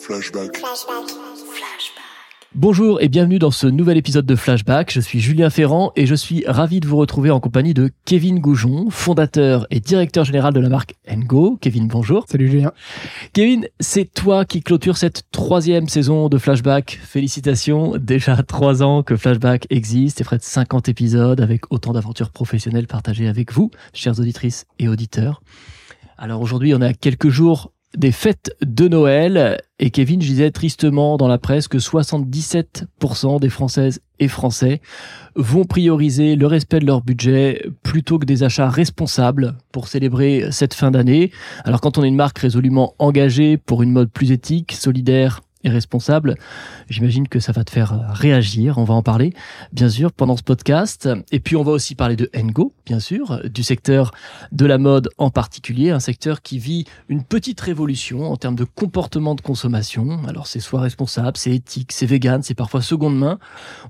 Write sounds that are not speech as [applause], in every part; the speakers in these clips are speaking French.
Flashback. Bonjour et bienvenue dans ce nouvel épisode de Flashback. Je suis Julien Ferrand et je suis ravi de vous retrouver en compagnie de Kevin Goujon, fondateur et directeur général de la marque Engo. Kevin, bonjour. Salut Julien. Kevin, c'est toi qui clôture cette troisième saison de Flashback. Félicitations, déjà trois ans que Flashback existe et près de 50 épisodes avec autant d'aventures professionnelles partagées avec vous, chères auditrices et auditeurs. Alors aujourd'hui, on a quelques jours des fêtes de Noël et Kevin, je disais tristement dans la presse que 77% des Françaises et Français vont prioriser le respect de leur budget plutôt que des achats responsables pour célébrer cette fin d'année. Alors quand on est une marque résolument engagée pour une mode plus éthique, solidaire et responsable. J'imagine que ça va te faire réagir. On va en parler, bien sûr, pendant ce podcast. Et puis, on va aussi parler de Engo, bien sûr, du secteur de la mode en particulier, un secteur qui vit une petite révolution en termes de comportement de consommation. Alors, c'est soit responsable, c'est éthique, c'est vegan, c'est parfois seconde main.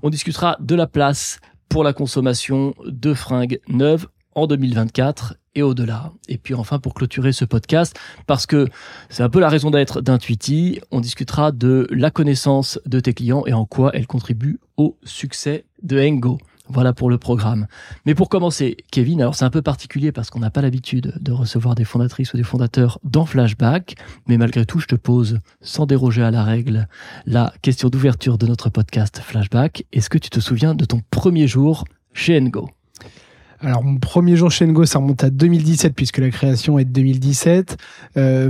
On discutera de la place pour la consommation de fringues neuves en 2024 et au-delà. Et puis enfin, pour clôturer ce podcast, parce que c'est un peu la raison d'être d'Intuiti, on discutera de la connaissance de tes clients et en quoi elle contribue au succès de Engo. Voilà pour le programme. Mais pour commencer, Kevin, alors c'est un peu particulier parce qu'on n'a pas l'habitude de recevoir des fondatrices ou des fondateurs dans Flashback, mais malgré tout, je te pose, sans déroger à la règle, la question d'ouverture de notre podcast Flashback. Est-ce que tu te souviens de ton premier jour chez Engo? Alors mon premier jour chez Ngo, ça remonte à 2017 puisque la création est de 2017. Euh,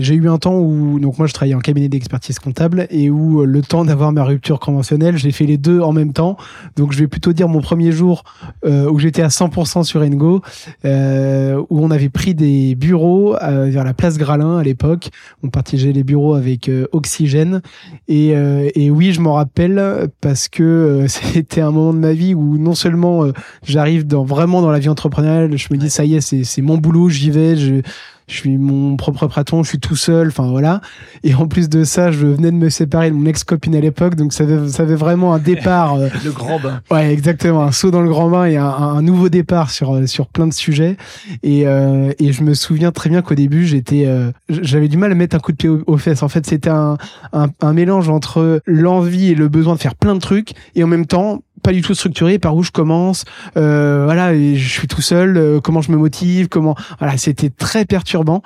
j'ai eu un temps où donc moi je travaillais en cabinet d'expertise comptable et où euh, le temps d'avoir ma rupture conventionnelle, j'ai fait les deux en même temps. Donc je vais plutôt dire mon premier jour euh, où j'étais à 100% sur Ngo, où on avait pris des bureaux vers la place Gralin à l'époque. On partageait les bureaux avec Oxygène et, et oui je m'en rappelle parce que [laughs] c'était un moment de ma vie où non seulement j'arrive dans vraiment dans la vie entrepreneuriale. Je me dis, ça y est, c'est mon boulot, j'y vais, je, je suis mon propre patron, je suis tout seul, enfin voilà. Et en plus de ça, je venais de me séparer de mon ex-copine à l'époque, donc ça avait, ça avait vraiment un départ. Euh, [laughs] le grand bain. Ouais, exactement, un saut dans le grand bain et un, un nouveau départ sur euh, sur plein de sujets. Et, euh, et je me souviens très bien qu'au début, j'étais, euh, j'avais du mal à mettre un coup de pied aux, fesses. En fait, c'était un, un, un mélange entre l'envie et le besoin de faire plein de trucs, et en même temps pas du tout structuré par où je commence euh, voilà je suis tout seul euh, comment je me motive comment voilà c'était très perturbant.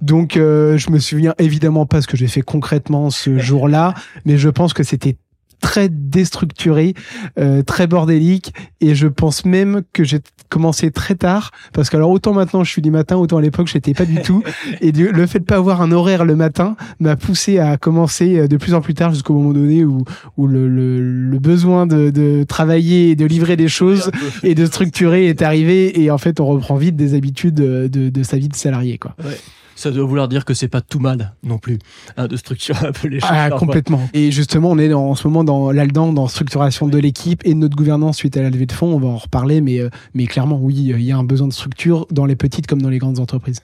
Donc euh, je me souviens évidemment pas ce que j'ai fait concrètement ce jour-là mais je pense que c'était très déstructuré, euh, très bordélique, et je pense même que j'ai commencé très tard, parce que alors autant maintenant je suis du matin, autant à l'époque je n'étais pas du tout, [laughs] et le fait de pas avoir un horaire le matin m'a poussé à commencer euh, de plus en plus tard jusqu'au moment donné où, où le, le, le besoin de, de, travailler et de livrer des choses et de structurer est arrivé, et en fait on reprend vite des habitudes de, de sa vie de salarié. quoi. Ouais ça doit vouloir dire que c'est pas tout mal non plus hein, de structurer un peu les choses. Ah, complètement. Et justement, on est en ce moment dans l'ALDAN, dans structuration de l'équipe et de notre gouvernance suite à la levée de fonds. On va en reparler, mais, euh, mais clairement, oui, il y a un besoin de structure dans les petites comme dans les grandes entreprises.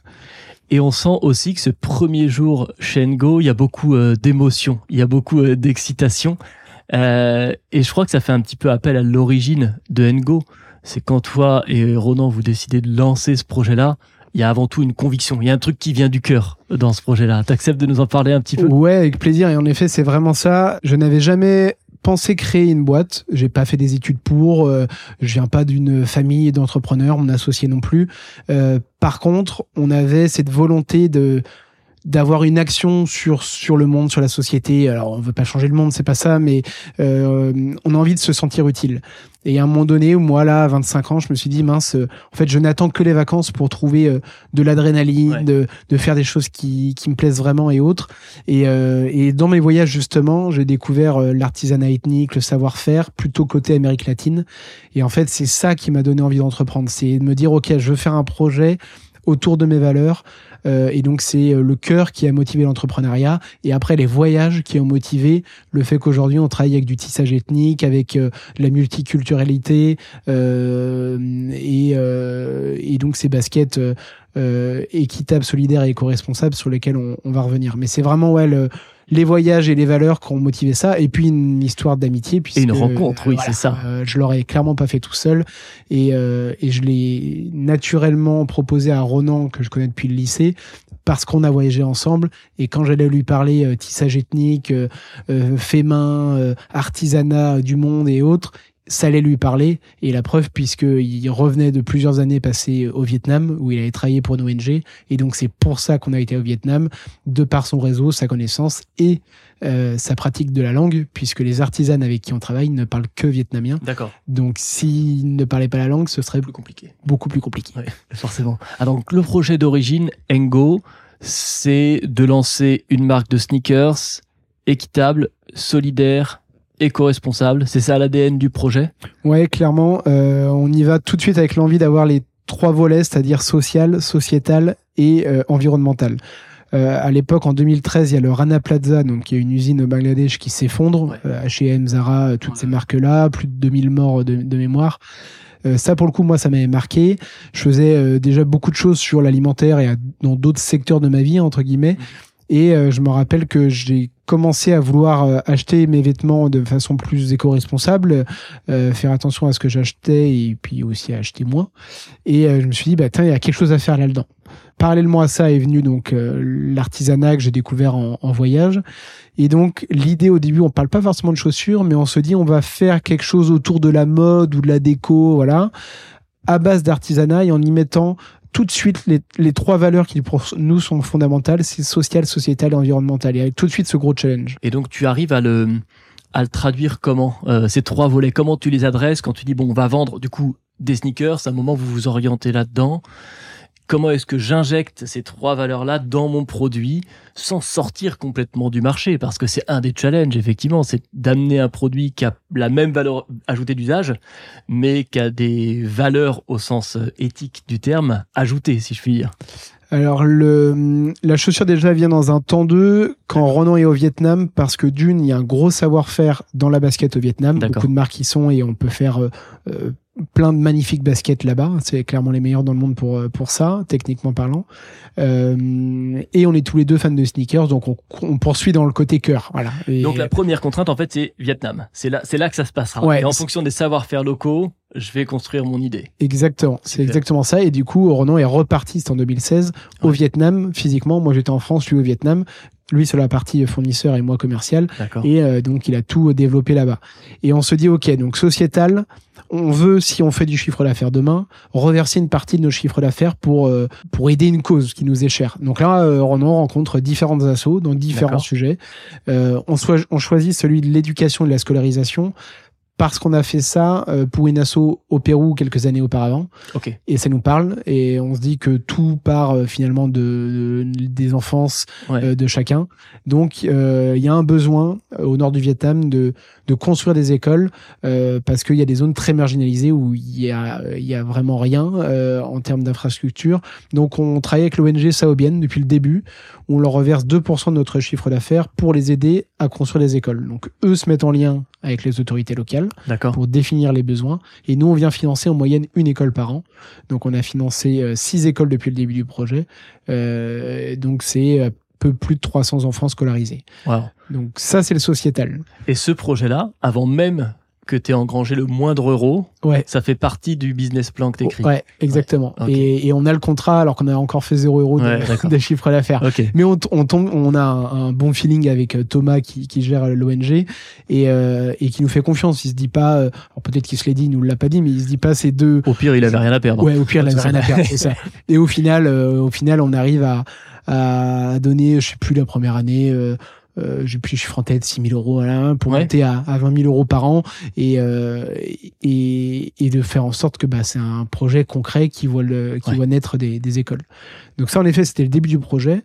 Et on sent aussi que ce premier jour chez Ngo, il y a beaucoup euh, d'émotions, il y a beaucoup euh, d'excitation. et je crois que ça fait un petit peu appel à l'origine de Ngo. C'est quand toi et Ronan, vous décidez de lancer ce projet-là il y a avant tout une conviction. Il y a un truc qui vient du cœur dans ce projet-là. T'acceptes de nous en parler un petit peu? Ouais, avec plaisir. Et en effet, c'est vraiment ça. Je n'avais jamais pensé créer une boîte. J'ai pas fait des études pour. Euh, je viens pas d'une famille d'entrepreneurs, mon associé non plus. Euh, par contre, on avait cette volonté de d'avoir une action sur sur le monde, sur la société. Alors on veut pas changer le monde, c'est pas ça, mais euh, on a envie de se sentir utile. Et à un moment donné, moi là, à 25 ans, je me suis dit mince, euh, en fait, je n'attends que les vacances pour trouver euh, de l'adrénaline, de, de faire des choses qui, qui me plaisent vraiment et autres. Et, euh, et dans mes voyages justement, j'ai découvert l'artisanat ethnique, le savoir-faire, plutôt côté Amérique latine. Et en fait, c'est ça qui m'a donné envie d'entreprendre, c'est de me dire ok, je veux faire un projet autour de mes valeurs. Euh, et donc c'est euh, le cœur qui a motivé l'entrepreneuriat et après les voyages qui ont motivé le fait qu'aujourd'hui on travaille avec du tissage ethnique, avec euh, la multiculturalité et, et donc ces baskets équitables, solidaires et éco-responsables sur lesquelles on, on va revenir. Mais c'est vraiment ouais le les voyages et les valeurs qui ont motivé ça, et puis une histoire d'amitié. Et une rencontre, oui, c'est ça. Euh, je l'aurais clairement pas fait tout seul, et, euh, et je l'ai naturellement proposé à Ronan, que je connais depuis le lycée, parce qu'on a voyagé ensemble, et quand j'allais lui parler euh, tissage ethnique, euh, euh, fait main, artisanat du monde et autres, ça allait lui parler. Et la preuve, puisqu'il revenait de plusieurs années passées au Vietnam, où il avait travaillé pour une ONG. Et donc, c'est pour ça qu'on a été au Vietnam, de par son réseau, sa connaissance et euh, sa pratique de la langue, puisque les artisans avec qui on travaille ne parlent que vietnamien. D'accord. Donc, s'ils ne parlaient pas la langue, ce serait plus compliqué. Beaucoup plus compliqué. Ouais, forcément. Ah, donc, le projet d'origine, Engo, c'est de lancer une marque de sneakers équitable, solidaire, éco-responsable. C'est ça l'ADN du projet? Ouais, clairement. Euh, on y va tout de suite avec l'envie d'avoir les trois volets, c'est-à-dire social, sociétal et euh, environnemental. Euh, à l'époque, en 2013, il y a le Rana Plaza, donc qui est une usine au Bangladesh qui s'effondre. Ouais. Euh, H&M, Zara, toutes ces marques-là, plus de 2000 morts de, de mémoire. Euh, ça, pour le coup, moi, ça m'avait marqué. Je faisais euh, déjà beaucoup de choses sur l'alimentaire et à- dans d'autres secteurs de ma vie, entre guillemets. Et euh, je me rappelle que j'ai commencé à vouloir euh, acheter mes vêtements de façon plus éco-responsable, euh, faire attention à ce que j'achetais et puis aussi à acheter moins. Et euh, je me suis dit, bah, tiens, il y a quelque chose à faire là-dedans. Parallèlement à ça est venu donc euh, l'artisanat que j'ai découvert en, en voyage. Et donc l'idée au début, on parle pas forcément de chaussures, mais on se dit on va faire quelque chose autour de la mode ou de la déco, voilà, à base d'artisanat et en y mettant tout de suite les, les trois valeurs qui pour nous sont fondamentales, c'est social, sociétal et environnemental. Et avec tout de suite ce gros challenge. Et donc, tu arrives à le, à le traduire comment euh, Ces trois volets, comment tu les adresses quand tu dis, bon, on va vendre du coup des sneakers, à un moment vous vous orientez là-dedans. Comment est-ce que j'injecte ces trois valeurs-là dans mon produit sans sortir complètement du marché? Parce que c'est un des challenges, effectivement, c'est d'amener un produit qui a la même valeur ajoutée d'usage, mais qui a des valeurs au sens euh, éthique du terme ajoutées, si je puis dire. Alors le, la chaussure déjà vient dans un temps 2 quand Ronan est au Vietnam parce que d'une, il y a un gros savoir-faire dans la basket au Vietnam. Beaucoup de marques y sont et on peut faire euh, euh, plein de magnifiques baskets là-bas. C'est clairement les meilleurs dans le monde pour, euh, pour ça, techniquement parlant. Euh, et on est tous les deux fans de sneakers, donc on, on poursuit dans le côté cœur. Voilà. Et- Donc la première contrainte, en fait, c'est Vietnam. C'est là, c'est là que ça se passera. Ouais, Et en fonction des savoir-faire locaux, je vais construire mon idée. Exactement, c'est exactement ça. Et du coup, Ronan est reparti, c'était en 2016, au. Vietnam, physiquement. Moi, j'étais en France, lui au Vietnam. Lui sur la partie fournisseur et moi commercial. D'accord. Et euh, donc, il a tout développé là-bas. Et on se dit, OK, donc sociétal, on veut, si on fait du chiffre d'affaires demain, reverser une partie de nos chiffres d'affaires pour, euh, pour aider une cause qui nous est chère. Donc là, euh, Ronan rencontre différentes assos dans différents sujets. Euh, on, on choisit celui de l'éducation et de la scolarisation parce qu'on a fait ça euh, pour une asso au Pérou quelques années auparavant Ok. et ça nous parle et on se dit que tout part euh, finalement de, de- des enfances Ouais. euh, de chacun donc euh, il y a un besoin au nord du Vietnam de, de construire des écoles euh, parce qu'il y a des zones très marginalisées où il y a, il y a vraiment rien euh, en termes d'infrastructure donc on travaille avec l'ONG Saobienne depuis le début on leur reverse 2% de notre chiffre d'affaires pour les aider à construire des écoles donc eux se mettent en lien avec les autorités locales pour définir les besoins. Et nous, on vient financer en moyenne une école par an. Donc, on a financé euh, six écoles depuis le début du projet. Euh, donc, c'est un peu plus de 300 enfants scolarisés. Wow. Donc, ça, c'est le sociétal. Et ce projet-là, avant même que tu aies engrangé le moindre euro, Ouais. ça fait partie du business plan que t'écris. Ouais, exactement. Ouais, ok. Et, et on a le contrat alors qu'on a encore fait 0 euros de, Ouais, d'accord. [laughs] de chiffre d'affaires. Ok. Mais on, on tombe, on a un, un bon feeling avec euh, Thomas qui, qui gère l'ONG et, euh, et qui nous fait confiance. Il se dit pas, euh, alors peut-être qu'il se l'est dit, il nous l'a pas dit, mais il se dit pas ces deux, Au pire, il avait rien à perdre. Ouais, au pire, il avait rien à perdre, c'est ça. [laughs] Et au final, euh, au final, on arrive à, à donner, je sais plus la première année, euh, euh, le chiffre en tête, 6 000 euros voilà, pour Ouais. monter à, à 20 000 euros par an et, euh, et, et de faire en sorte que bah, c'est un projet concret qui voit, le, qui Ouais. voit naître des, des écoles. Donc ça, en effet, c'était le début du projet.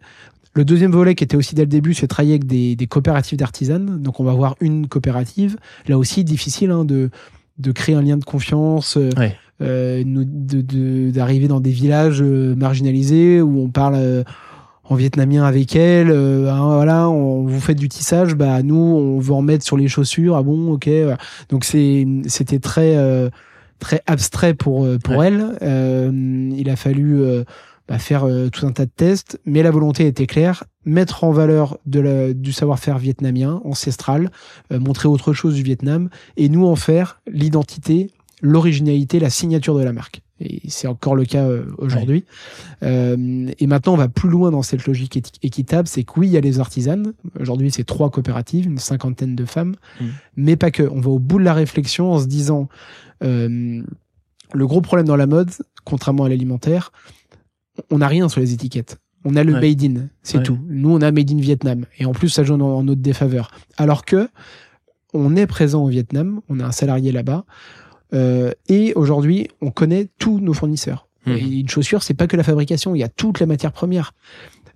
Le deuxième volet qui était aussi dès le début, c'est travailler avec des, des coopératives d'artisanes. Donc on va avoir une coopérative. Là aussi, difficile hein, de, de créer un lien de confiance. euh, Ouais. euh, nous- de- de- d'arriver dans des villages marginalisés où on parle en vietnamien avec elle. euh, hein, voilà, on, vous faites du tissage, bah nous on veut en mettre sur les chaussures. Ah bon, ok. voilà. Donc c'est c'était très euh, très abstrait pour euh, pour Ouais. elle. Euh, il a fallu euh, bah, faire euh, tout un tas de tests, mais la volonté était claire, mettre en valeur de la, du savoir-faire vietnamien, ancestral, euh, montrer autre chose du Vietnam, et nous en faire l'identité, l'originalité, la signature de la marque. Et c'est encore le cas euh, aujourd'hui. Euh, et maintenant, on va plus loin dans cette logique équitable. C'est que oui, il y a les artisanes. Aujourd'hui, c'est trois coopératives, une cinquantaine de femmes, Mm. mais pas que. On va au bout de la réflexion en se disant euh, le gros problème dans la mode, contrairement à l'alimentaire, on n'a rien sur les étiquettes. On a le Ouais. made in, c'est Ouais. tout. Nous, on a made in Vietnam. Et en plus, ça joue en, en notre défaveur. Alors que on est présent au Vietnam, on a un salarié là-bas. Euh, et aujourd'hui, on connaît tous nos fournisseurs. Et une chaussure, c'est pas que la fabrication, il y a toute la matière première.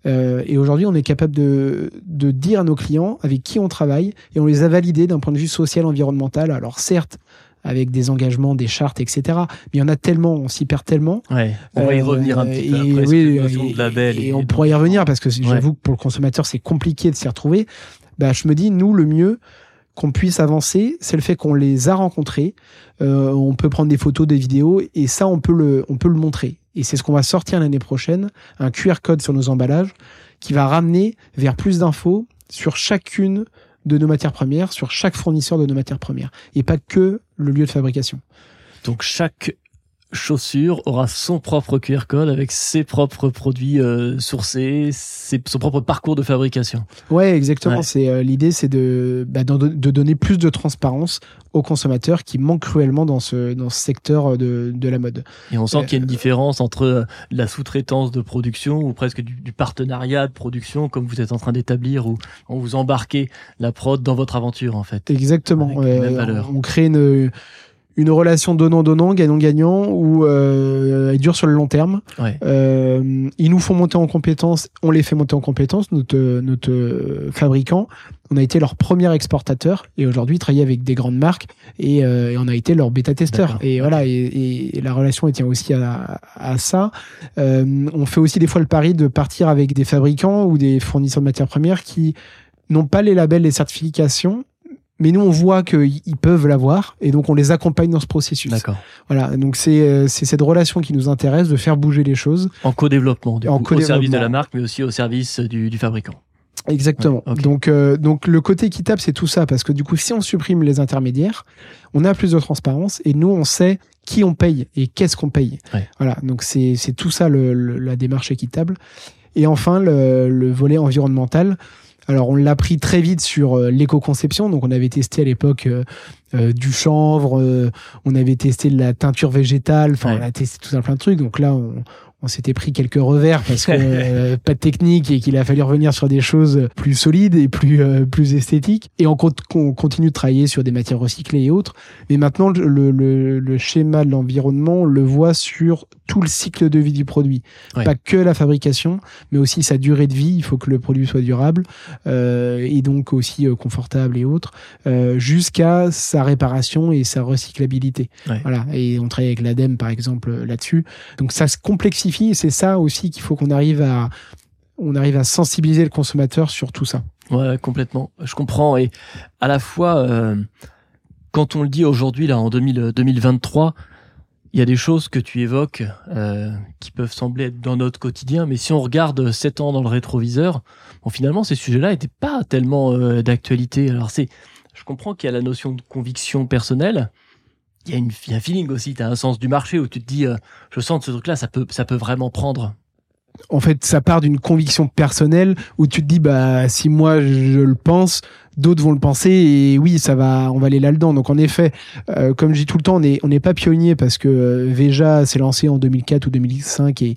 Euh, et aujourd'hui, on est capable de, de dire à nos clients avec qui on travaille et on les a validés d'un point de vue social, environnemental. Alors certes, avec des engagements, des chartes, etc. Mais il y en a tellement, on s'y perd tellement. Ouais, on va y Euh, revenir un petit peu et après. oui, et- de label. Et, on pourra y revenir parce que j'avoue que pour le consommateur, c'est compliqué de s'y retrouver. Bah, je me dis, nous, le mieux qu'on puisse avancer, c'est le fait qu'on les a rencontrés. Euh, on peut prendre des photos, des vidéos, et ça, on peut le, on peut le montrer. Et c'est ce qu'on va sortir l'année prochaine, un QR code sur nos emballages qui va ramener vers plus d'infos sur chacune de nos matières premières, sur chaque fournisseur de nos matières premières, et pas que le lieu de fabrication. Donc chaque chaussure aura son propre QR code avec ses propres produits euh, sourcés, ses- son propre parcours de fabrication. Ouais, exactement. Ouais. C'est euh, l'idée, c'est de, bah, de donner plus de transparence aux consommateurs qui manquent cruellement dans ce dans ce secteur de, de la mode. Et on sent Euh, qu'il y a une différence entre euh, la sous-traitance de production ou presque du, du partenariat de production comme vous êtes en train d'établir où on vous embarquez la prod dans votre aventure en fait. Exactement. Avec les mêmes Euh, valeurs. on crée une une relation donnant-donnant, gagnant-gagnant, où euh, elle dure sur le long terme. Ouais. Euh, ils nous font monter en compétences, on les fait monter en compétences, notre, notre euh, fabricant. On a été leur premier exportateur et aujourd'hui, ils travaillent avec des grandes marques et, euh, et on a été leur bêta-testeur. Et voilà, et, et la relation elle tient aussi à, à ça. Euh, on fait aussi des fois le pari de partir avec des fabricants ou des fournisseurs de matières premières qui n'ont pas les labels, les certifications, mais nous on voit qu'ils ils peuvent l'avoir et donc on les accompagne dans ce processus. D'accord. Voilà, donc c'est euh, c'est cette relation qui nous intéresse de faire bouger les choses. En co-développement, du En coup, au service de la marque, mais aussi au service du, du fabricant. Exactement. Ouais. Donc, euh, donc le côté équitable, c'est tout ça, parce que du coup, si on supprime les intermédiaires, on a plus de transparence et nous, on sait qui on paye et qu'est-ce qu'on paye. Ouais. Voilà. Donc c'est c'est tout ça le, le- la démarche équitable. Et enfin, le, le volet environnemental. Alors, on l'a pris très vite sur euh, l'éco-conception. Donc, on avait testé à l'époque euh, euh, du chanvre, on avait testé de la teinture végétale. Enfin, Ouais. on a testé tout un plein de trucs. Donc là, on, on s'était pris quelques revers parce que euh, [laughs] pas de technique et qu'il a fallu revenir sur des choses plus solides et plus euh, plus esthétiques. Et on, compte- on continue de travailler sur des matières recyclées et autres. Mais maintenant, le, le, le schéma de l'environnement, on le voit sur tout le cycle de vie du produit. Ouais. Pas que la fabrication, mais aussi sa durée de vie. Il faut que le produit soit durable euh, et donc aussi euh, confortable et autres, euh, jusqu'à sa réparation et sa recyclabilité. Ouais. Voilà. Et on travaille avec l'ADEME par exemple là-dessus. Donc ça se complexifie c'est ça aussi qu'il faut qu'on arrive à on arrive à sensibiliser le consommateur sur tout ça. Ouais, complètement. Je comprends. Et à la fois, euh, quand on le dit aujourd'hui, là, en 2000, 2023, il y a des choses que tu évoques euh, qui peuvent sembler être dans notre quotidien, mais si on regarde 7 ans dans le rétroviseur, bon, finalement, ces sujets-là n'étaient pas tellement euh, d'actualité. Alors, c'est, je comprends qu'il y a la notion de conviction personnelle. Il y y a un feeling aussi, tu as un sens du marché où tu te dis, euh, je sens que ce truc-là, ça peut, vraiment prendre. En fait, ça part d'une conviction personnelle où tu te dis bah si moi je le pense, d'autres vont le penser et oui ça va on va aller là-dedans. Donc en effet, euh, comme je dis tout le temps, on n'est on n'est pas pionnier parce que euh, Veja s'est lancé en 2004 ou 2005 et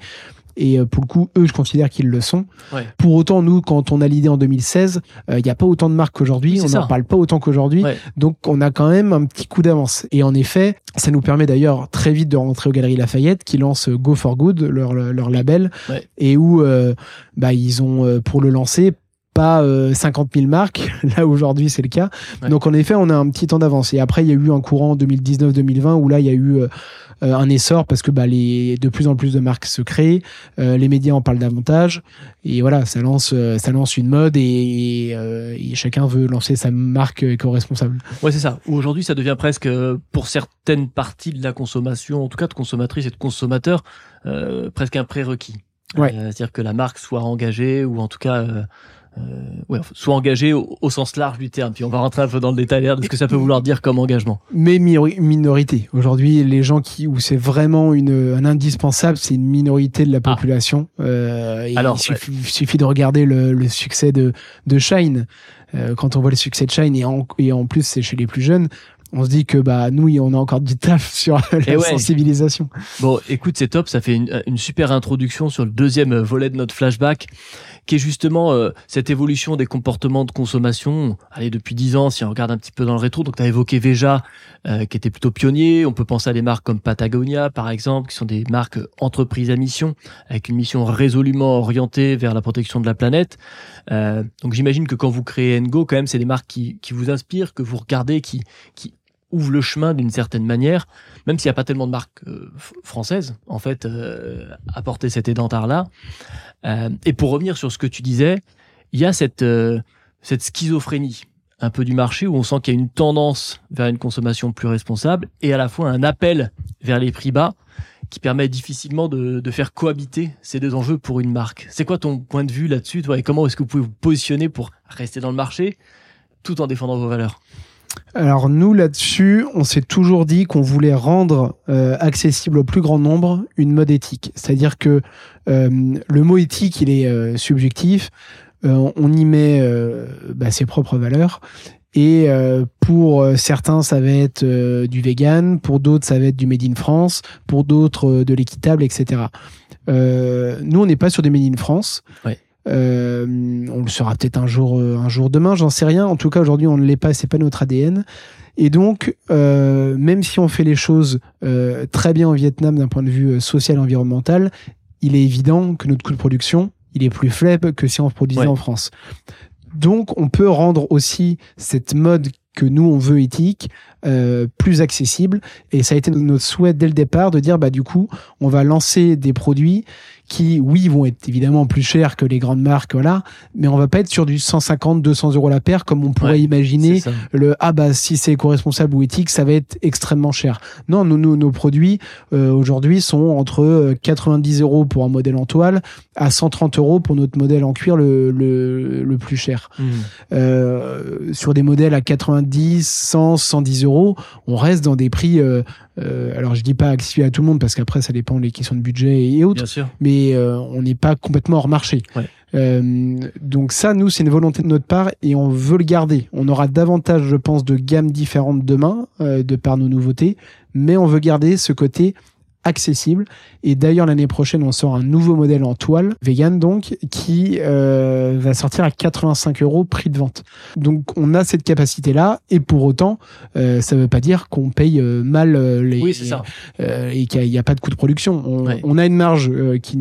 et euh, pour le coup, eux, je considère qu'ils le sont. Ouais. Pour autant, nous, quand on a l'idée en 2016, euh, il n'y a pas autant de marques qu'aujourd'hui. Oui, on n'en parle pas autant qu'aujourd'hui. Ouais. Donc, on a quand même un petit coup d'avance. Et en effet, ça nous permet d'ailleurs très vite de rentrer aux Galeries Lafayette, qui lancent Go for Good, leur, leur label, Ouais. et où euh, bah, ils ont, euh, pour le lancer, pas euh, 50 000 marques, [laughs] là aujourd'hui c'est le cas. Ouais. Donc en effet, on a un petit temps d'avance. Et après, il y a eu un courant en 2019-2020 où là, il y a eu euh, euh, un essor parce que bah, les, de plus en plus de marques se créent, euh, les médias en parlent davantage, et voilà, ça lance, euh, ça lance une mode et, et, euh, et chacun veut lancer sa marque éco-responsable. Ouais, c'est ça. Aujourd'hui, ça devient presque, euh, pour certaines parties de la consommation, en tout cas de consommatrices et de consommateurs, euh, presque un prérequis. Ouais. C'est-à-dire que la marque soit engagée ou en tout cas ouais, soit engagée au, au sens large du terme. Puis on va rentrer un peu dans le détail de ce que ça peut vouloir dire comme engagement. mais minori- minorité. Aujourd'hui, les gens qui où c'est vraiment une un indispensable, c'est une minorité de la Ah. population. Euh, Alors, il suffit, de regarder le, le succès de de Shine. Euh, quand on voit le succès de Shine et en, et en plus c'est chez les plus jeunes, on se dit que bah nous on a encore du taf [laughs] sur la Et ouais. sensibilisation. Bon, écoute, c'est top. Ça fait une, une super introduction sur le deuxième volet de notre flashback, qui est justement euh, cette évolution des comportements de consommation. Allez, depuis dix ans, si on regarde un petit peu dans le rétro, donc tu as évoqué Veja, euh, qui était plutôt pionnier. On peut penser à des marques comme Patagonia, par exemple, qui sont des marques entreprises à mission, avec une mission résolument orientée vers la protection de la planète. Euh, donc j'imagine que quand vous créez Ngo, quand même, c'est des marques qui, qui vous inspirent, que vous regardez, qui, qui ouvrent le chemin d'une certaine manière même s'il n'y a pas tellement de marques euh, françaises, en fait, euh, à porter cet édentard-là. Euh, et pour revenir sur ce que tu disais, il y a cette, euh, cette schizophrénie un peu du marché où on sent qu'il y a une tendance vers une consommation plus responsable et à la fois un appel vers les prix bas qui permet difficilement de, de faire cohabiter ces deux enjeux pour une marque. C'est quoi ton point de vue là-dessus, toi, et comment est-ce que vous pouvez vous positionner pour rester dans le marché tout en défendant vos valeurs? Alors nous là-dessus, on s'est toujours dit qu'on voulait rendre euh, accessible au plus grand nombre une mode éthique. C'est-à-dire que euh, le mot éthique, il est euh, subjectif. On y met bah, ses propres valeurs. Et pour certains, ça va être du vegan, pour d'autres, ça va être du made in France, pour d'autres, de l'équitable, etc. Nous, on n'est pas sur des made in France. Euh, on le sera peut-être un jour, euh, un jour demain, j'en sais rien. En tout cas, aujourd'hui, on ne l'est pas, c'est pas notre ADN. Et donc, euh, même si on fait les choses euh, très bien au Vietnam d'un point de vue euh, social et environnemental, il est évident que notre coût de production, il est plus faible que si on produisait Ouais. en France. Donc, on peut rendre aussi cette mode que nous on veut éthique euh, plus accessible et ça a été notre souhait dès le départ de dire bah du coup on va lancer des produits qui oui vont être évidemment plus chers que les grandes marques voilà mais on va pas être sur du 150 200 euros la paire comme on pourrait Ouais, imaginer le ah bah si c'est éco-responsable ou éthique ça va être extrêmement cher. Non nous, nous, nos produits euh, aujourd'hui sont entre euh, 90 euros pour un modèle en toile à 130 euros pour notre modèle en cuir le, le, le plus cher. Mhm. euh, sur des modèles à 90 100 110 euros on reste dans des prix euh, euh, alors je dis pas accessible à tout le monde parce qu'après ça dépend des questions de budget et autres Bien sûr. mais euh, on n'est pas complètement hors marché. Ouais. Euh, donc ça, nous, c'est une volonté de notre part et on veut le garder. On aura davantage, je pense, de gammes différentes demain, euh, de par nos nouveautés, mais on veut garder ce côté accessible. Et d'ailleurs, l'année prochaine, on sort un nouveau modèle en toile, vegan donc, qui euh, va sortir à 85 euros prix de vente. Donc on a cette capacité-là, et pour autant, euh, ça veut pas dire qu'on paye euh, mal euh, les, Oui, c'est ça. euh, et qu'il n'y a, pas de coût de production. On, Ouais. on a une marge euh, qui,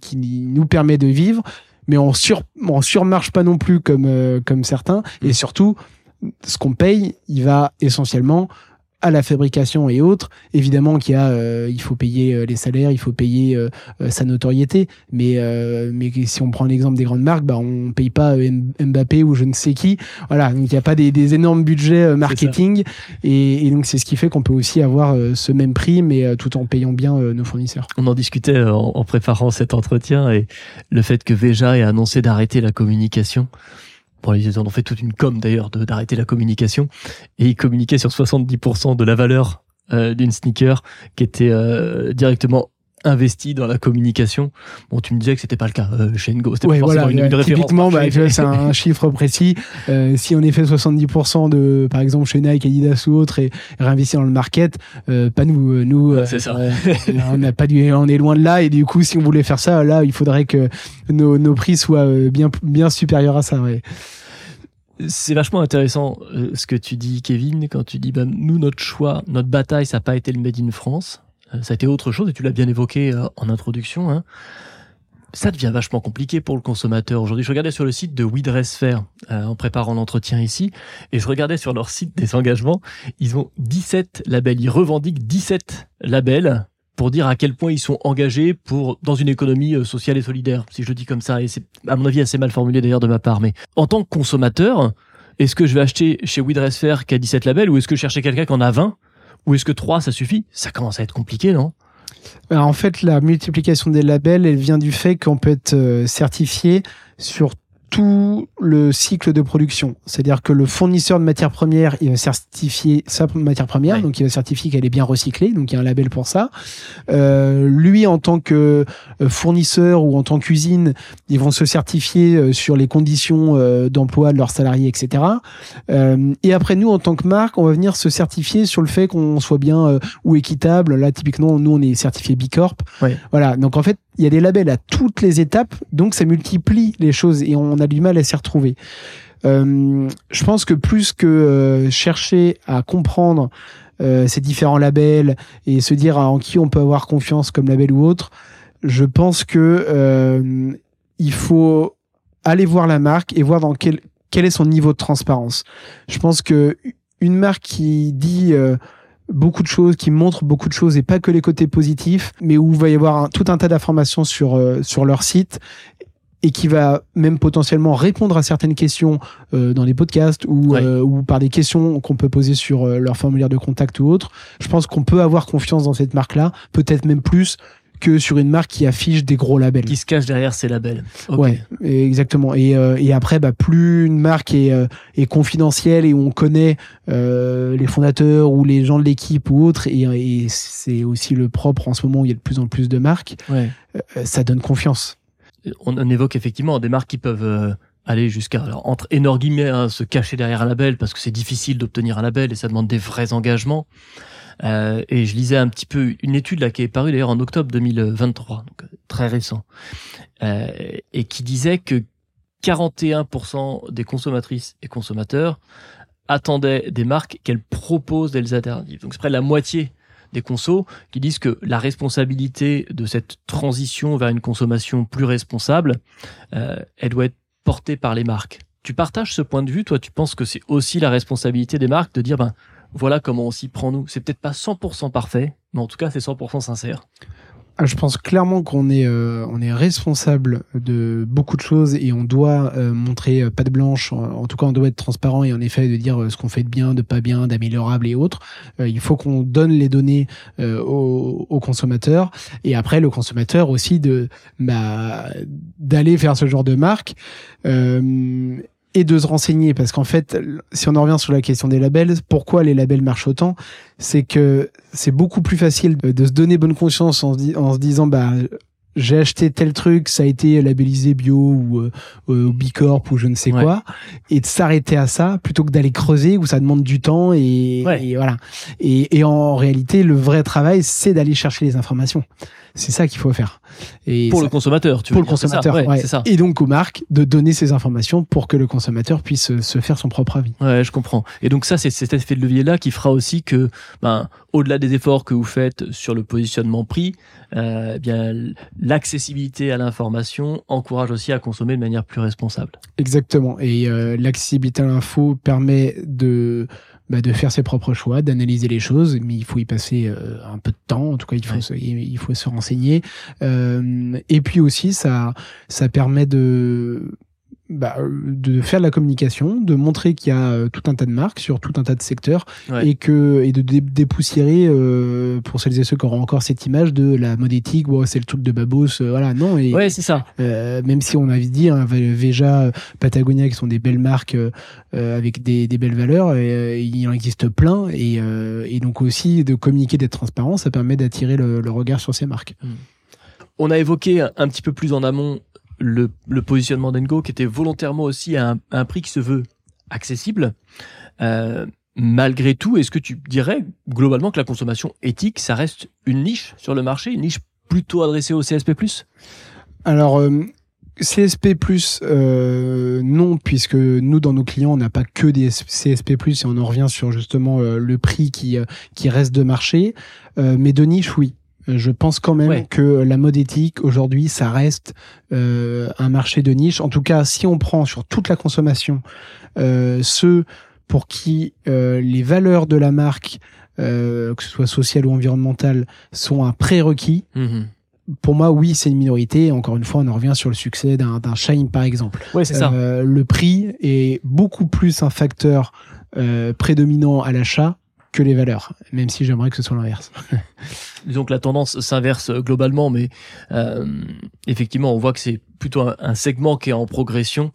qui nous permet de vivre, mais on sur on surmarche pas non plus comme euh, comme certains. Et surtout, ce qu'on paye, il va essentiellement à la fabrication et autres. Évidemment qu'il y a, euh, il faut payer euh, les salaires, il faut payer euh, euh, sa notoriété. Mais euh, mais si on prend l'exemple des grandes marques, bah on paye pas euh, Mbappé ou je ne sais qui. Voilà, donc il n'y a pas des, des énormes budgets marketing. Et, et donc c'est ce qui fait qu'on peut aussi avoir ce même prix, mais tout en payant bien nos fournisseurs. On en discutait en, en préparant cet entretien et le fait que Veja ait annoncé d'arrêter la communication. Bon, ils en ont fait toute une com d'ailleurs d'arrêter la communication. Et ils communiquaient sur 70% de la valeur euh, d'une sneaker qui était euh, directement investie dans la communication. Bon, tu me disais que c'était pas le cas euh, chez Ngo. C'était Ouais, pas forcément voilà, une, une euh, référence typiquement, bah, c'est un [laughs] chiffre précis. Euh, si on est fait 70% de, par exemple, chez Nike, Adidas ou autre, et réinvesti dans le market, euh, pas nous. euh, Nous, euh, c'est ça. on n'a pas du, on est loin de là, et du coup, si on voulait faire ça, là, il faudrait que nos, nos prix soient bien, bien supérieurs à ça. Ouais. C'est vachement intéressant euh, ce que tu dis, Kevin, quand tu dis, bah, nous, notre choix, notre bataille, ça n'a pas été le Made in France. Euh, ça a été autre chose, et tu l'as bien évoqué euh, en introduction. Hein. Ça devient vachement compliqué pour le consommateur. Aujourd'hui, je regardais sur le site de We Dress Fair, euh, en préparant l'entretien ici, et je regardais sur leur site des engagements. Ils ont 17 labels. Ils revendiquent 17 labels pour dire à quel point ils sont engagés pour dans une économie euh, sociale et solidaire, si je le dis comme ça. Et c'est à mon avis assez mal formulé d'ailleurs de ma part. Mais en tant que consommateur, est-ce que je vais acheter chez We Dress Fair qui a 17 labels ou est-ce que je chercher quelqu'un qui en a 20 ou est-ce que 3 ça suffit? Ça commence à être compliqué, non? En fait, la multiplication des labels, elle vient du fait qu'on peut être certifié sur tout le cycle de production. C'est-à-dire que le fournisseur de matières premières, il va certifier sa matière première, donc il va certifier qu'elle est bien recyclée, donc il y a un label pour ça. Euh, lui, en tant que euh, fournisseur ou en tant qu'usine, ils vont se certifier euh, sur les conditions euh, d'emploi de leurs salariés, etc. Euh, et après, nous, en tant que marque, on va venir se certifier sur le fait qu'on soit bien ou équitable. Là, typiquement, nous, on est certifié B Corp. Voilà. Donc, en fait, il y a des labels à toutes les étapes, donc ça multiplie les choses et on a du mal à s'y retrouver. Euh, je pense que plus que euh, chercher à comprendre euh, ces différents labels et se dire en qui on peut avoir confiance comme label ou autre, je pense que il faut aller voir la marque et voir dans quel quel est son niveau de transparence. Je pense que une marque qui dit beaucoup de choses, qui montrent beaucoup de choses et pas que les côtés positifs, mais où il va y avoir tout un tas d'informations sur sur leur site et qui va même potentiellement répondre à certaines questions euh, dans les podcasts ou, euh, ou par des questions qu'on peut poser sur leur formulaire de contact ou autre. Je pense qu'on peut avoir confiance dans cette marque-là, peut-être même plus que sur une marque qui affiche des gros labels. Qui se cache derrière ces labels. Ouais, exactement. Et, euh, et après, bah, plus une marque est, euh, est confidentielle et où on connaît euh, les fondateurs ou les gens de l'équipe ou autres, et, et c'est aussi le propre en ce moment où il y a de plus en plus de marques, ouais. Euh, ça donne confiance. On, évoque effectivement des marques qui peuvent euh, aller jusqu'à entre énormes guillemets hein, se cacher derrière un label parce que c'est difficile d'obtenir un label et ça demande des vrais engagements. Euh, et je lisais un petit peu une étude là qui est parue d'ailleurs en octobre 2023, donc euh, très récent, et qui disait que 41% des consommatrices et consommateurs attendaient des marques qu'elles proposent des alternatives. Donc c'est près de la moitié des consos qui disent que la responsabilité de cette transition vers une consommation plus responsable, euh, elle doit être portée par les marques. Tu partages ce point de vue, toi tu penses que c'est aussi la responsabilité des marques de dire ben voilà comment on s'y prend nous. C'est peut-être pas 100% parfait, mais en tout cas c'est 100% sincère. Ah, je pense clairement qu'on est euh, on est responsable de beaucoup de choses et on doit euh, montrer euh, patte blanche. En, tout cas, on doit être transparent et en effet de dire euh, ce qu'on fait de bien, de pas bien, d'améliorable et autres. Euh, il faut qu'on donne les données aux, aux, consommateurs et après le consommateur aussi de bah, d'aller faire ce genre de marque et de se renseigner parce qu'en fait si on en revient sur la question des labels pourquoi les labels marchent autant c'est que c'est beaucoup plus facile de, se donner bonne conscience en se, en se disant bah j'ai acheté tel truc, ça a été labellisé bio ou, euh, euh Bicorp ou je ne sais ouais. quoi, et de s'arrêter à ça plutôt que d'aller creuser où ça demande du temps et, ouais. et voilà. Et, et, en réalité, le vrai travail, c'est d'aller chercher les informations. C'est ça qu'il faut faire. Et pour ça, le consommateur, tu Pour le consommateur, ça. Ouais, ça. Et donc aux marques de donner ces informations pour que le consommateur puisse se faire son propre avis. Ouais, je comprends. Et donc ça, c'est cet effet de levier-là qui fera aussi que, ben, au-delà des efforts que vous faites sur le positionnement prix, euh, eh bien l'accessibilité à l'information encourage aussi à consommer de manière plus responsable. Exactement. Et euh, l'accessibilité à l'info permet de bah, de faire ses propres choix, d'analyser les choses, mais il faut y passer euh, un peu de temps. En tout cas, il faut ouais. se, il faut se renseigner. Euh, et puis aussi, ça ça permet de bah, de faire de la communication, de montrer qu'il y a euh, tout un tas de marques sur tout un tas de secteurs ouais. et que et de dé dépoussiérer euh, pour celles et ceux qui auront encore cette image de la mode éthique, bon, c'est le truc de babos, euh, voilà, non. Et, ouais, c'est ça. Euh, même si on avait dit hein, Veja, Patagonia, qui sont des belles marques euh, avec des, des, belles valeurs, et, il en existe plein et, et donc aussi de communiquer, d'être transparent, ça permet d'attirer le, le, regard sur ces marques. Mmh. On a évoqué un petit peu plus en amont le, le positionnement d'Engo qui était volontairement aussi à un, prix qui se veut accessible. Euh, malgré tout, est-ce que tu dirais globalement que la consommation éthique, ça reste une niche sur le marché, une niche plutôt adressée au CSP+. Alors, euh, CSP+, euh, non, puisque nous, dans nos clients, on n'a pas que des CSP+, et on en revient sur justement euh, le prix qui, euh, qui reste de marché. Euh, mais de niche, oui je pense quand même ouais. que la mode éthique aujourd'hui ça reste euh, un marché de niche en tout cas si on prend sur toute la consommation euh, ceux pour qui euh, les valeurs de la marque euh, que ce soit sociale ou environnementale sont un prérequis mmh. Pour moi, oui, c'est une minorité. Encore une fois, on en revient sur le succès d'un Shine, par exemple. Ouais, c'est ça. le prix est beaucoup plus un facteur prédominant à l'achat les valeurs, même si j'aimerais que ce soit l'inverse. [laughs] Disons que la tendance s'inverse globalement, mais euh, effectivement, on voit que c'est plutôt un, segment qui est en progression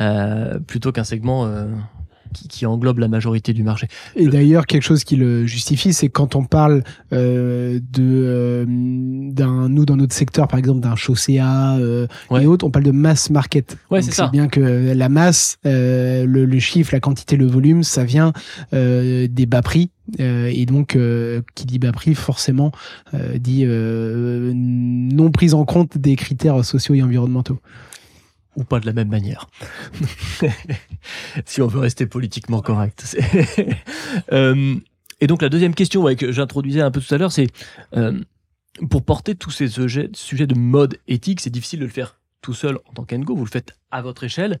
euh, plutôt qu'un segment euh, qui, englobe la majorité du marché. Et d'ailleurs, quelque chose qui le justifie, c'est quand on parle euh, de euh, d'un nous dans notre secteur, par exemple d'un chaussea euh, et autres, on parle de mass market. Ouais, c'est ça. bien que la masse, le, le, chiffre, la quantité, le volume, ça vient des bas prix. et donc, qui dit bas prix, forcément, dit non prise en compte des critères sociaux et environnementaux ou pas de la même manière. [laughs] si on veut rester politiquement correct. [laughs] euh, et donc la deuxième question que j'introduisais un peu tout à l'heure, c'est euh, pour porter tous ces sujets, sujets de mode éthique, c'est difficile de le faire tout seul en tant qu'Engo, vous le faites à votre échelle.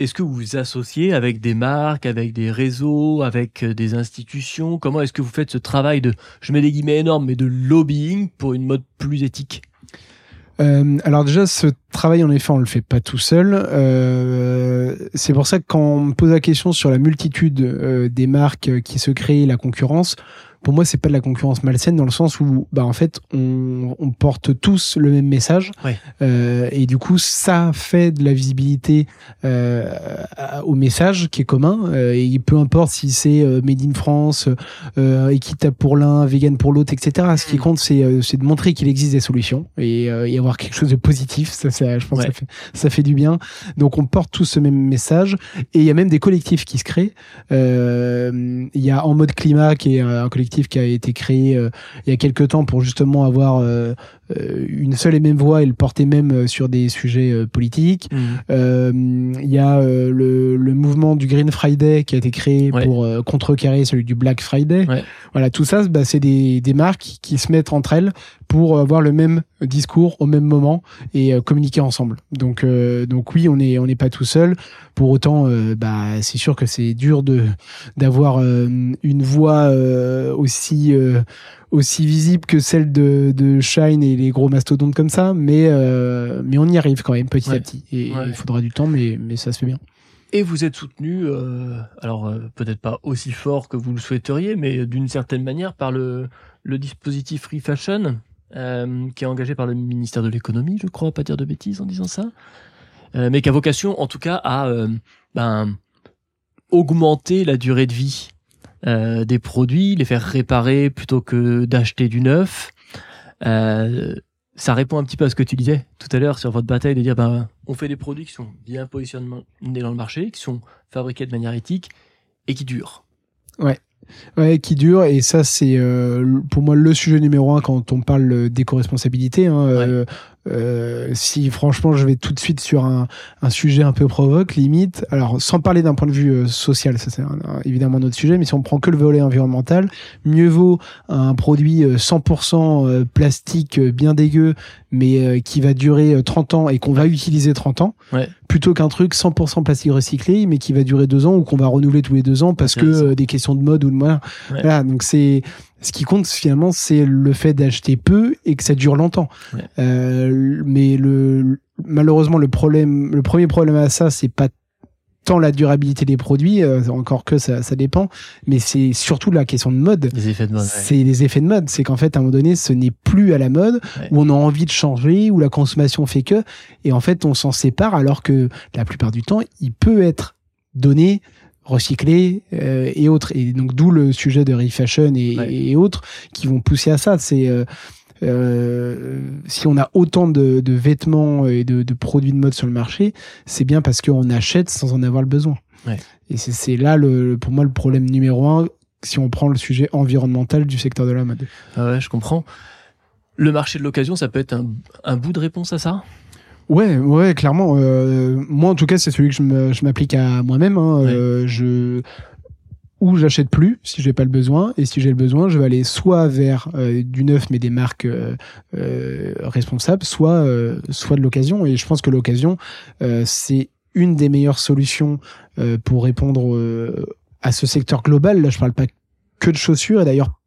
Est-ce que vous vous associez avec des marques, avec des réseaux, avec euh, des institutions? Comment est-ce que vous faites ce travail de, je mets des guillemets énormes, mais de lobbying pour une mode plus éthique? Euh, alors déjà, ce travail, en effet, on le fait pas tout seul. Euh, c'est pour ça que quand on me pose la question sur la multitude euh, des marques qui se créent, la concurrence, pour moi, c'est pas de la concurrence malsaine dans le sens où, bah, en fait, on, on porte tous le même message. Euh, et du coup, ça fait de la visibilité euh, au message qui est commun. Euh, et peu importe si c'est euh, Made in France, euh, équitable pour l'un, vegan pour l'autre, etc. Ce qui mm. compte, c'est de montrer qu'il existe des solutions et, y avoir quelque chose de positif. Ça, ça je pense, ça, fait, ça fait du bien. Donc, on porte tous ce même message. Et il y a même des collectifs qui se créent. Il y a En mode climat, qui est un collectif qui a été créé euh, il y a quelques temps pour justement avoir euh, euh, une seule et même voix et le porter même sur des sujets politiques. Mmh. Il y a le, le, mouvement du Green Friday qui a été créé pour contrecarrer celui du Black Friday. Voilà, tout ça, bah, c'est des, des marques qui se mettent entre elles pour avoir le même discours au même moment et communiquer ensemble. Donc, donc oui, on n'est on n'est pas tout seul. Pour autant, bah, c'est sûr que c'est dur de d'avoir une voix aussi euh, aussi visible que celle de, de, Shine et les gros mastodontes comme ça, mais euh, mais on y arrive quand même petit à petit. Et il faudra du temps, mais mais ça se fait bien. Et vous êtes soutenu, euh, alors peut-être pas aussi fort que vous le souhaiteriez, mais d'une certaine manière par le le dispositif Free Fashion, qui est engagé par le ministère de l'économie, je crois, pas dire de bêtises en disant ça, mais qui a vocation, en tout cas, à ben, augmenter la durée de vie euh, des produits, les faire réparer plutôt que d'acheter du neuf. Euh, ça répond un petit peu à ce que tu disais tout à l'heure sur votre bataille de dire ben on fait des produits qui sont bien positionnés dans le marché, qui sont fabriqués de manière éthique et qui durent. Ouais. Ouais, qui dure et ça c'est euh, pour moi le sujet numéro un quand on parle d'éco-responsabilité. Hein, euh, euh, si franchement je vais tout de suite sur un, un, sujet un peu provoque, limite, alors sans parler d'un point de vue euh, social, ça c'est évidemment notre sujet, mais si on prend que le volet environnemental, mieux vaut un produit 100% euh, plastique bien dégueu, mais qui va durer 30 ans et qu'on va utiliser 30 ans, ouais. plutôt qu'un truc 100% plastique recyclé, mais qui va durer deux ans ou qu'on va renouveler tous les deux ans parce que des questions de mode ou de voilà. voilà donc c'est ce qui compte finalement, c'est le fait d'acheter peu et que ça dure longtemps. Euh, mais le, malheureusement, le problème, le premier problème à ça, c'est pas tant la durabilité des produits, euh, encore que ça, ça dépend, mais c'est surtout la question de mode. Les effets de mode. C'est les effets de mode. C'est qu'en fait, à un moment donné, ce n'est plus à la mode, où on a envie de changer, où la consommation fait que, et en fait, on s'en sépare, alors que la plupart du temps, il peut être donné recyclés euh, et autres. Et donc d'où le sujet de refashion et, et autres qui vont pousser à ça. C'est euh, euh, si on a autant de, de vêtements et de, de, produits de mode sur le marché, c'est bien parce qu'on achète sans en avoir le besoin. Ouais. Et c'est là, le, pour moi, le problème numéro un si on prend le sujet environnemental du secteur de la mode. Ah ouais, je comprends. Le marché de l'occasion, ça peut être un, un bout de réponse à ça? Ouais, ouais, clairement. Euh, moi, en tout cas, c'est celui que je m'applique à moi-même. Hein. Euh, je ou j'achète plus si j'ai pas le besoin et si j'ai le besoin je vais aller soit vers euh, du neuf mais des marques euh, euh, responsables soit soit de l'occasion et je pense que l'occasion c'est une des meilleures solutions pour répondre à ce secteur global là je parle pas que de chaussures et d'ailleurs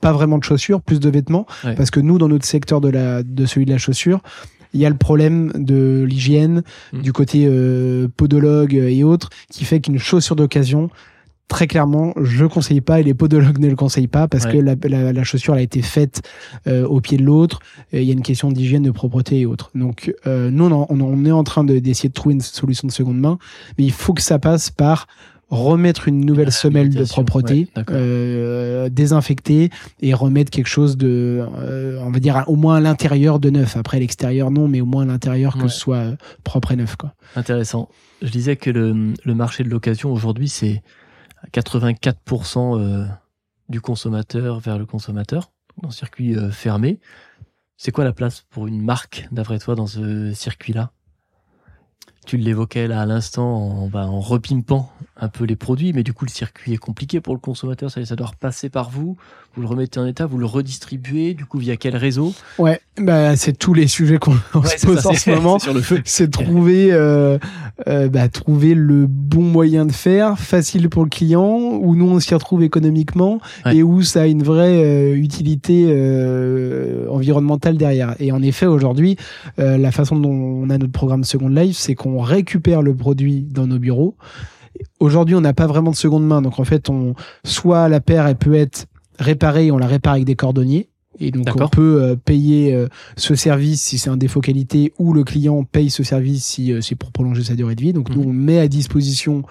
pas vraiment de chaussures plus de vêtements parce que nous dans notre secteur de la de celui de la chaussure il y a le problème de l'hygiène, mm. du côté euh, podologue et autres, qui fait qu'une chaussure d'occasion, très clairement, je conseille pas et les podologues ne le conseillent pas parce Ouais. que la, la, la chaussure elle a été faite euh, au pied de l'autre. Il y a une question d'hygiène, de propreté et autres. Donc, euh, nous, on, en- on, on est en train de- d'essayer de trouver une solution de seconde main, mais il faut que ça passe par remettre une nouvelle semelle de propreté, ouais, euh, désinfecter et remettre quelque chose de, euh, on va dire au moins à l'intérieur de neuf. Après l'extérieur non, mais au moins à l'intérieur que ce soit euh, propre et neuf. Quoi. Intéressant. Je disais que le, le marché de l'occasion aujourd'hui, c'est 84% euh, du consommateur vers le consommateur, dans le circuit fermé. C'est quoi la place pour une marque, d'après toi, dans ce circuit-là? Tu l'évoquais là à l'instant en, bah, en repimpant un peu les produits, mais du coup le circuit est compliqué pour le consommateur, ça, ça doit repasser par vous, vous le remettez en état, vous le redistribuez, du coup via quel réseau? Ouais, bah, c'est tous les sujets qu'on [laughs] Ouais, se pose ça, en ce moment. [laughs] c'est trouver euh, euh, bah, trouver le bon moyen de faire facile pour le client où nous on s'y retrouve économiquement Ouais. et où ça a une vraie euh, utilité euh, environnementale derrière et en effet aujourd'hui euh, la façon dont on a notre programme Second Life c'est qu'on récupère le produit dans nos bureaux aujourd'hui on n'a pas vraiment de seconde main donc en fait on soit la paire elle peut être réparée on la répare avec des cordonniers et donc on peut euh, payer euh, ce service si c'est un défaut qualité ou le client paye ce service si euh, c'est pour prolonger sa durée de vie. Donc nous Mhm. on met à disposition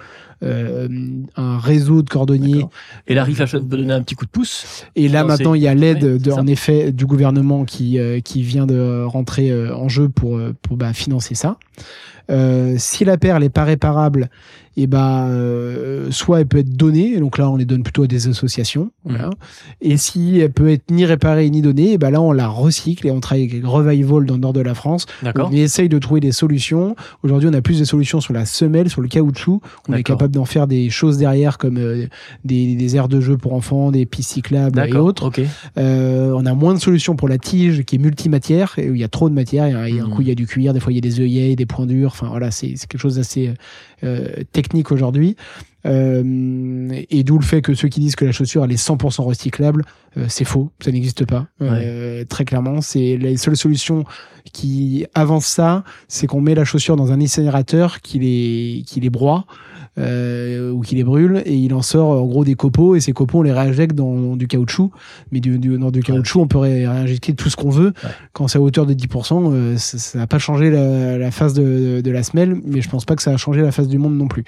un réseau de cordonniers. Et la Refashion peut donner un petit coup de pouce? et là maintenant il y a l'aide Ouais, en effet du gouvernement qui qui vient de rentrer en jeu pour pour bah, financer ça. Si la paire n'est pas réparable, et ben euh, soit elle peut être donnée, donc là on les donne plutôt à des associations. Voilà. Et si elle peut être ni réparée ni donnée, et ben là on la recycle et on travaille avec Revival dans le nord de la France. On essaye de trouver des solutions. Aujourd'hui, on a plus de solutions sur la semelle, sur le caoutchouc. On est capable d'en faire des choses derrière, comme euh, des, des aires de jeu pour enfants, des pistes cyclables et autres. Ok. Euh, on a moins de solutions pour la tige, qui est multimatière, et où il y a trop de matière. A un Mhm. coup, il y a du cuir, des fois il y a des œillets, des points durs. Enfin voilà, c'est c'est quelque chose d'assez euh, technique aujourd'hui. Euh, et d'où le fait que ceux qui disent que la chaussure elle est 100% recyclable, euh, c'est faux, ça n'existe pas. Euh, très clairement, c'est les seules solutions qui avancent ça, c'est qu'on met la chaussure dans un incinérateur qui les qui les broie euh, ou qui les brûle et il en sort en gros des copeaux et ces copeaux on les réinjecte dans du caoutchouc. Mais du, du, dans du caoutchouc on peut ré- réinjecter tout ce qu'on veut. Ouais. quand c'est à hauteur de 10% euh, ça n'a pas changé la, la face de, de la semelle mais je pense pas que ça a changé la face du monde non plus.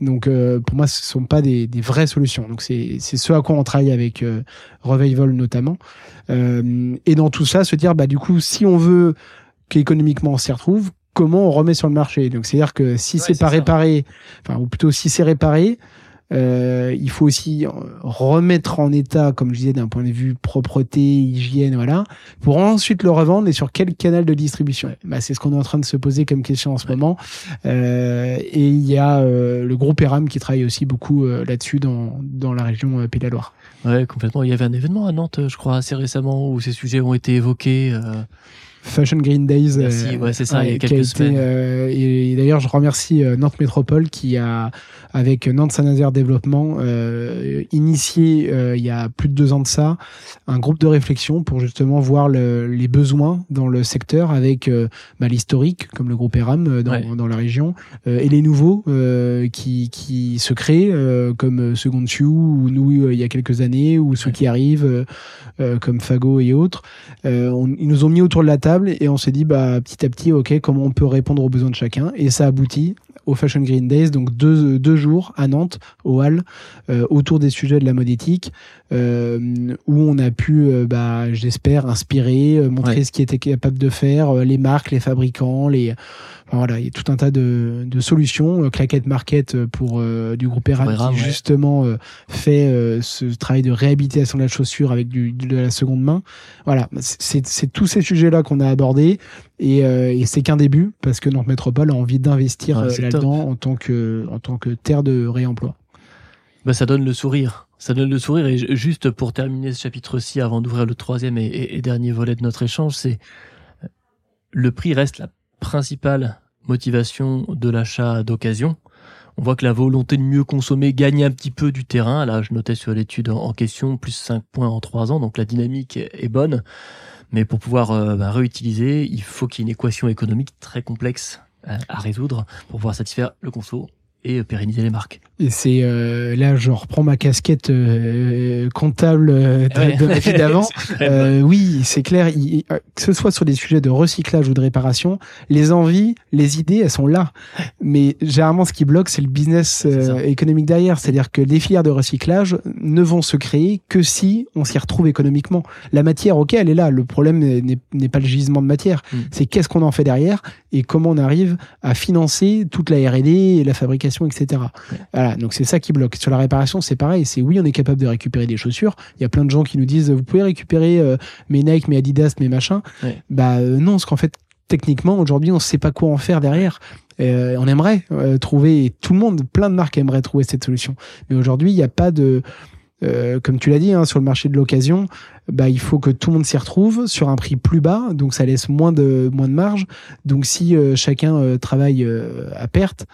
Donc euh, pour moi ce sont pas des, des vraies solutions. Donc c'est c'est ce à quoi on travaille avec euh, Revival notamment. Euh, et dans tout ça se dire bah du coup si on veut qu'économiquement on s'y retrouve comment on remet sur le marché donc c'est à dire que si Ouais, c'est pas ça. réparé enfin ou plutôt si c'est réparé euh, il faut aussi euh, remettre en état, comme je disais, d'un point de vue propreté, hygiène, voilà, pour ensuite le revendre et sur quel canal de distribution. Bah, c'est ce qu'on est en train de se poser comme question en ce Ouais. moment. Euh, et il y a euh, le groupe Eram qui travaille aussi beaucoup euh, là-dessus dans, dans la région euh, Pays de la Loire. Ouais, complètement. Il y avait un événement à Nantes, je crois, assez récemment, où ces sujets ont été évoqués. Euh, Fashion Green Days. Merci, ouais, c'est ça, il y a quelques été, semaines. euh, et, et d'ailleurs, je remercie euh, Nantes Métropole qui a, avec Nantes Saint-Nazaire Développement, euh, initié euh, il y a plus de deux ans de ça un groupe de réflexion pour justement voir le- les besoins dans le secteur avec euh, bah, l'historique, comme le groupe ERAM dans, Ouais. dans la région, et les nouveaux qui, qui se créent, comme Second Sioux, ou nous il y a quelques années, ou ceux Ouais. qui arrivent, comme Fago et autres. On- ils nous ont mis autour de la table et on s'est dit bah, petit à petit, ok, comment on peut répondre aux besoins de chacun. Et ça aboutit au Fashion Green Days, donc deux, deux jours à Nantes, au Hall, euh, autour des sujets de la mode éthique, euh, où on a pu, euh, bah, j'espère, inspirer, euh, montrer Ouais. ce qui était capable de faire, les marques, les fabricants, les enfin, voilà, il y a tout un tas de, de solutions. Euh, Claquette Market euh, pour euh, du groupe Eram qui ouais. justement euh, fait euh, ce travail de réhabilitation de la chaussure avec du, de la seconde main. Voilà, c'est c'est tous ces sujets-là qu'on a abordés et, euh, et c'est qu'un début parce que Nantes Métropole a envie d'investir Ouais, là-dedans en tant que en tant que terre de réemploi. bah, ça donne le sourire. Ça donne le sourire. Et ju- juste pour terminer ce chapitre-ci, avant d'ouvrir le troisième et, et- et dernier volet de notre échange, c'est le prix reste la principale motivation de l'achat d'occasion. On voit que la volonté de mieux consommer gagne un petit peu du terrain. Là, je notais sur l'étude en, question plus 5 points en 3 ans, donc la dynamique est, est bonne. Mais pour pouvoir euh, bah, réutiliser, il faut qu'il y ait une équation économique très complexe euh, à résoudre pour pouvoir satisfaire le conso et pérenniser les marques. C'est euh, là, je reprends ma casquette euh, comptable euh, de, Ouais. de ma vie d'avant. [laughs] Euh, oui, c'est clair. il- euh, que ce soit sur des sujets de recyclage ou de réparation, les envies, les idées, elles sont là. Mais généralement, ce qui bloque, c'est le business économique derrière. C'est-à-dire que les filières de recyclage ne vont se créer que si on s'y retrouve économiquement. La matière, ok, elle est là. Le problème n'est- pas le gisement de matière. Mm. C'est qu'est-ce qu'on en fait derrière et comment on arrive à financer toute la R&D et la fabrication, etc. Voilà, donc c'est ça qui bloque. Sur la réparation, c'est pareil. C'est oui, on est capable de récupérer des chaussures. Il y a plein de gens qui nous disent, vous pouvez récupérer euh, mes Nike, mes Adidas, mes machins. Ouais. Bah euh, non, parce qu'en fait, techniquement, aujourd'hui, on ne sait pas quoi en faire derrière. Euh, on aimerait trouver, et tout le monde, plein de marques aimeraient trouver cette solution. Mais aujourd'hui, il n'y a pas de, euh, comme tu l'as dit, hein, sur le marché de l'occasion, bah, il faut que tout le monde s'y retrouve sur un prix plus bas, donc ça laisse moins de, moins de marge. Donc si euh, chacun euh, travaille à perte,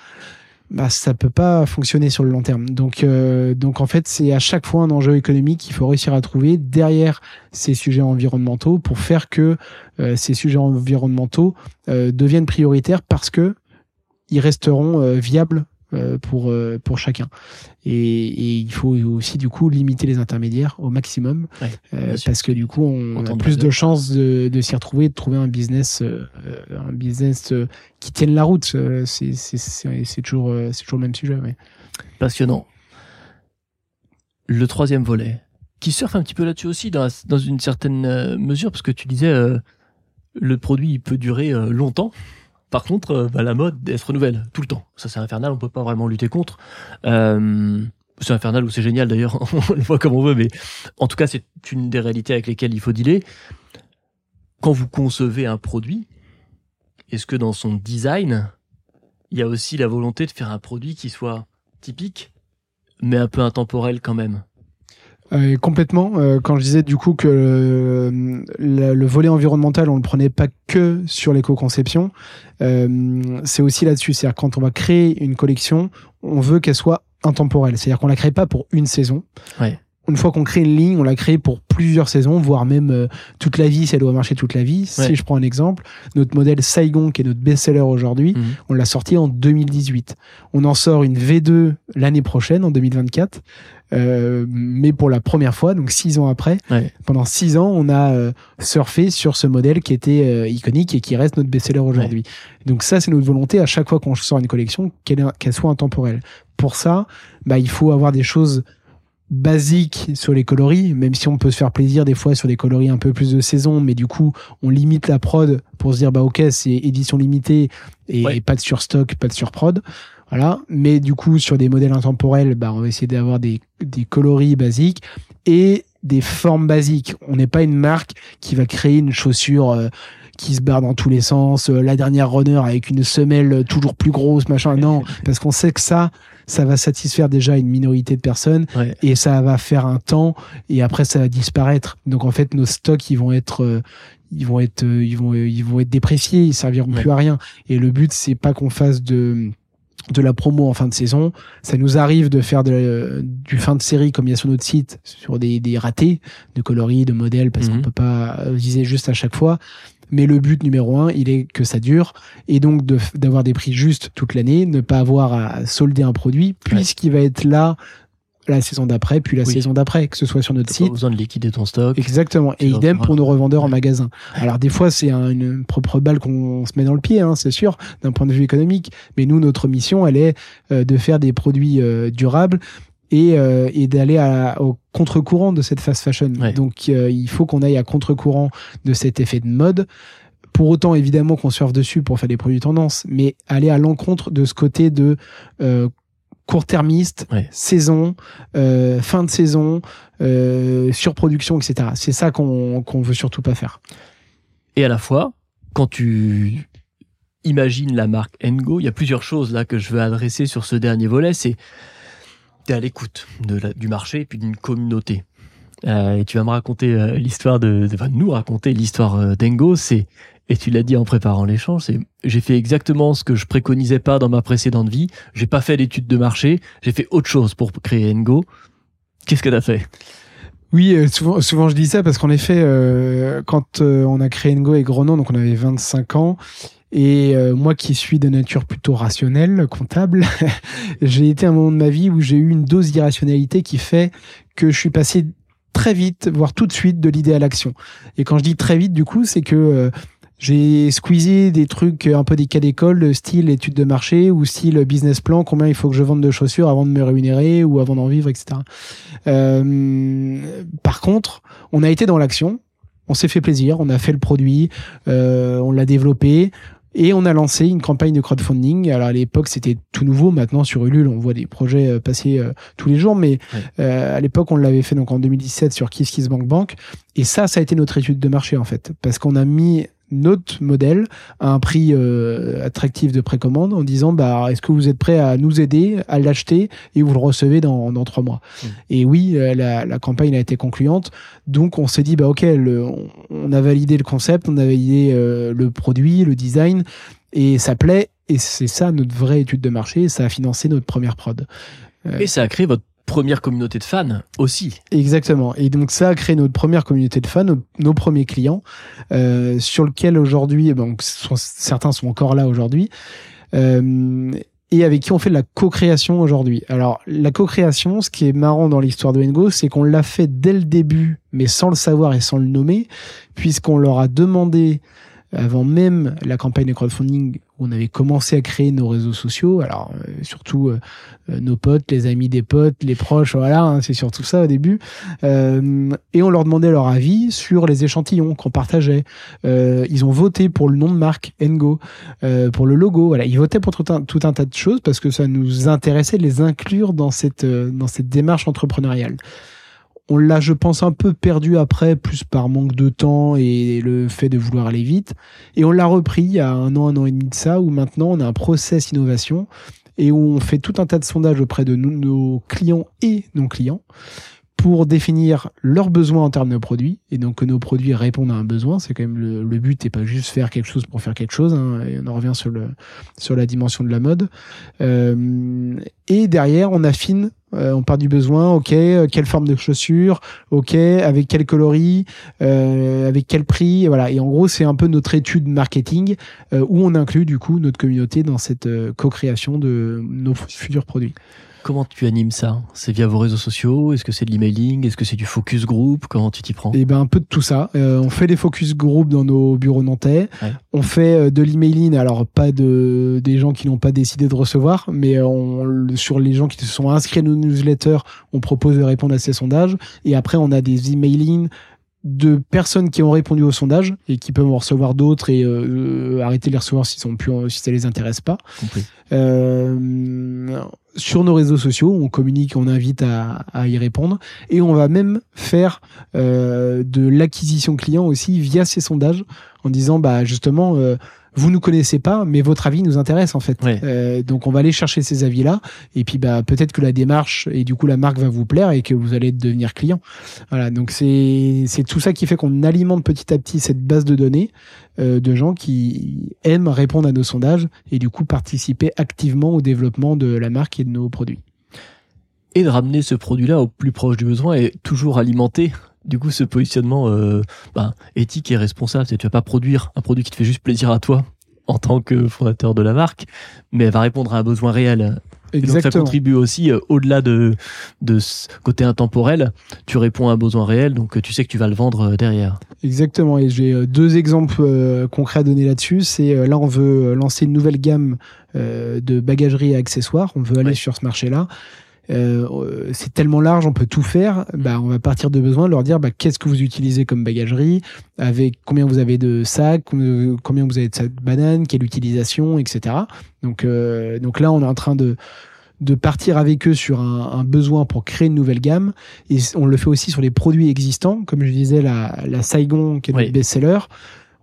bah, ça peut pas fonctionner sur le long terme. Donc, euh, donc en fait, c'est à chaque fois un enjeu économique qu'il faut réussir à trouver derrière ces sujets environnementaux pour faire que euh, ces sujets environnementaux euh, deviennent prioritaires parce que ils resteront viables pour euh, pour chacun. Et, et il faut aussi du coup limiter les intermédiaires au maximum Ouais, euh, parce que du coup on a plus de chances de, de s'y retrouver, de trouver un business euh, euh, un business euh, qui tienne la route. Euh, C'est c'est toujours euh, c'est toujours le même sujet. Passionnant. Le troisième volet, qui surfe un petit peu là-dessus aussi, dans, la- dans une certaine euh, mesure, parce que tu disais, euh, le produit il peut durer euh, longtemps. Par contre, euh, bah, la mode, elle se renouvelle tout le temps. Ça, c'est infernal, on peut pas vraiment lutter contre. Euh, c'est infernal ou c'est génial d'ailleurs, [laughs] on le voit comme on veut, mais en tout cas, c'est une des réalités avec lesquelles il faut dealer. Quand vous concevez un produit, est-ce que dans son design, il y a aussi la volonté de faire un produit qui soit typique, mais un peu intemporel quand même? Euh, complètement. Euh, quand je disais du coup que euh, le, le volet environnemental, on le prenait pas que sur l'éco-conception, euh, c'est aussi là-dessus. C'est-à-dire quand on va créer une collection, on veut qu'elle soit intemporelle. C'est-à-dire qu'on la crée pas pour une saison. Ouais. Une fois qu'on crée une ligne, on la crée pour plusieurs saisons, voire même euh, toute la vie, si elle doit marcher toute la vie. Ouais. Si je prends un exemple, notre modèle Saigon, qui est notre best-seller aujourd'hui, Mhm. on l'a sorti en 2018. On en sort une V2 l'année prochaine, en 2024. Euh, mais pour la première fois, donc six ans après, Ouais. pendant six ans, on a euh, surfé sur ce modèle qui était euh, iconique et qui reste notre best-seller aujourd'hui. Donc ça, c'est notre volonté à chaque fois qu'on sort une collection, qu'elle qu'elle soit intemporelle. Pour ça, bah, il faut avoir des choses basiques sur les coloris, même si on peut se faire plaisir des fois sur des coloris un peu plus de saison, mais du coup, on limite la prod pour se dire, bah ok, c'est édition limitée et, Ouais. et pas de surstock, pas de surprod. Voilà. Mais du coup, sur des modèles intemporels, bah, on va essayer d'avoir des, des coloris basiques et des formes basiques. On n'est pas une marque qui va créer une chaussure euh, qui se barre dans tous les sens, euh, la dernière runner avec une semelle toujours plus grosse, machin. Non, parce qu'on sait que ça, ça va satisfaire déjà une minorité de personnes Ouais. et ça va faire un temps et après ça va disparaître. Donc en fait, nos stocks, ils vont être euh, ils vont être euh, ils vont ils vont être dépréciés, ils serviront Ouais. plus à rien. Et le but c'est pas qu'on fasse de de la promo en fin de saison. Ça nous arrive de faire de, du fin de série comme il y a sur notre site, sur des, des ratés de coloris, de modèles, parce Mhm. qu'on peut pas euh, viser juste à chaque fois. Mais le but numéro un, il est que ça dure et donc de- d'avoir des prix justes toute l'année, ne pas avoir à solder un produit puisqu'il va être là la saison d'après, puis la Oui. saison d'après, que ce soit sur notre T'as pas site. besoin de liquider ton stock. Exactement. Et idem pour nos revendeurs en magasin. Alors des fois, c'est un- une propre balle qu'on se met dans le pied, hein, c'est sûr, d'un point de vue économique. Mais nous, notre mission, elle est euh, de faire des produits euh, durables et, euh, et d'aller au contre-courant de cette fast fashion. Ouais. Donc il faut qu'on aille à contre-courant de cet effet de mode. Pour autant, évidemment, qu'on surfe dessus pour faire des produits tendance, mais aller à l'encontre de ce côté de euh, court-termiste, Ouais. saison, euh, fin de saison, euh, surproduction, etc. C'est ça qu'on qu'on veut surtout pas faire. Et à la fois, quand tu imagines la marque Ngo, il y a plusieurs choses là que je veux adresser sur ce dernier volet. C'est tu es à l'écoute du marché et puis d'une communauté. Euh, et tu vas me raconter l'histoire de, de- enfin, nous raconter l'histoire d'Engo. C'est et tu l'as dit en préparant l'échange, c'est j'ai fait exactement ce que je préconisais pas dans ma précédente vie. J'ai pas fait d'études de marché. J'ai fait autre chose pour créer Ngo. Qu'est-ce que t'as fait? Oui, euh, souvent, souvent je dis ça parce qu'en effet, euh, quand euh, on a créé Ngo et Gronon, donc on avait 25 ans, Et moi qui suis de nature plutôt rationnelle, comptable, [laughs] j'ai été à un moment de ma vie où j'ai eu une dose d'irrationalité qui fait que je suis passé très vite, voire tout de suite, de l'idée à l'action. Et quand je dis très vite, du coup, c'est que j'ai squeezé des trucs un peu des cas d'école, style études de marché ou style business plan, combien il faut que je vende de chaussures avant de me rémunérer ou avant d'en vivre, etc. Euh, par contre, on a été dans l'action, on s'est fait plaisir, on a fait le produit, euh, on l'a développé. Et on a lancé une campagne de crowdfunding. Alors à l'époque, c'était tout nouveau. Maintenant, sur Ulule, on voit des projets euh, passer euh, tous les jours. Mais euh, à l'époque, on l'avait fait donc en 2017 sur KissKissBankBank. Et ça, ça a été notre étude de marché en fait, parce qu'on a mis notre modèle à un prix euh, attractif de précommande en disant bah est-ce que vous êtes prêt à nous aider à l'acheter et vous le recevez dans, dans trois mois mmh. et oui euh, la, la, campagne a été concluante donc on s'est dit bah ok le, on a validé le concept on a validé euh, le produit le design et ça plaît et c'est ça notre vraie étude de marché ça a financé notre première prod et ça a créé votre première communauté de fans aussi. Exactement. Et donc ça a créé notre première communauté de fans, nos, premiers clients, euh, sur lequel aujourd'hui, bon, eh ben, certains sont encore là aujourd'hui, euh, et avec qui on fait de la co-création aujourd'hui. Alors la co-création, ce qui est marrant dans l'histoire de Engo, c'est qu'on l'a fait dès le début, mais sans le savoir et sans le nommer, puisqu'on leur a demandé avant même la campagne de crowdfunding on avait commencé à créer nos réseaux sociaux. Alors euh, surtout euh, euh, nos potes, les amis des potes, les proches, voilà, hein, c'est surtout ça au début. et on leur demandait leur avis sur les échantillons qu'on partageait. ils ont voté pour le nom de marque Engo, pour le logo. Voilà, ils votaient pour tout un, tout un tas de choses parce que ça nous intéressait de les inclure dans cette dans cette démarche entrepreneuriale on l'a, je pense, un peu perdu après, plus par manque de temps et le fait de vouloir aller vite. Et on l'a repris il y a un an, un an et demi de ça, où maintenant on a un process innovation et où on fait tout un tas de sondages auprès de nos clients et non clients pour définir leurs besoins en termes de produits et donc que nos produits répondent à un besoin. C'est quand même le, but et pas juste faire quelque chose pour faire quelque chose. Hein, et on en revient sur le sur la dimension de la mode. Euh, et derrière, on affine. Euh, on part du besoin. Ok, euh, quelle forme de chaussure Ok, avec quel coloris euh, Avec quel prix Voilà. Et en gros, c'est un peu notre étude marketing où on inclut du coup notre communauté dans cette co-création de nos futurs produits. Comment tu animes ça? C'est via vos réseaux sociaux? Est-ce que c'est de l'emailing? Est-ce que c'est du focus group? Comment tu t'y prends? Eh ben un peu de tout ça. Euh, on fait des focus group dans nos bureaux nantais. On fait euh, de l'emailing, alors pas de des gens qui n'ont pas décidé de recevoir, mais euh, on, sur les gens qui se sont inscrits à nos newsletters, on propose de répondre à ces sondages. Et après, on a des emailing de personnes qui ont répondu au sondage et qui peuvent en recevoir d'autres et euh, arrêter de les recevoir si, sont plus, si ça les intéresse pas. Euh, sur nos réseaux sociaux, on communique, on invite à, à y répondre et on va même faire euh, de l'acquisition client aussi via ces sondages en disant bah justement euh, vous nous connaissez pas, mais votre avis nous intéresse en fait. Euh, donc on va aller chercher ces avis-là, et puis bah peut-être que la démarche et du coup la marque va vous plaire et que vous allez devenir client. Voilà, donc c'est c'est tout ça qui fait qu'on alimente petit à petit cette base de données euh, de gens qui aiment répondre à nos sondages et du coup participer activement au développement de la marque et de nos produits. Et de ramener ce produit-là au plus proche du besoin et toujours alimenter du coup ce positionnement euh, bah, éthique et responsable. C'est tu vas pas produire un produit qui te fait juste plaisir à toi en tant que fondateur de la marque, mais elle va répondre à un besoin réel. Exactement. donc ça contribue aussi euh, au-delà de de ce côté intemporel, tu réponds à un besoin réel, donc tu sais que tu vas le vendre euh, derrière. Exactement. Et j'ai deux exemples concrets à donner là-dessus. C'est là on veut lancer une nouvelle gamme de bagagerie et accessoires. On veut aller sur ce marché-là. Euh, c'est tellement large, on peut tout faire. Bah, on va partir de besoin, leur dire bah, qu'est-ce que vous utilisez comme bagagerie, avec combien vous avez de sacs, combien vous avez de sacs de bananes, quelle utilisation, etc. Donc, euh, donc là, on est en train de de partir avec eux sur un, un, besoin pour créer une nouvelle gamme. Et on le fait aussi sur les produits existants, comme je disais, la, la Saigon, qui est notre best-seller.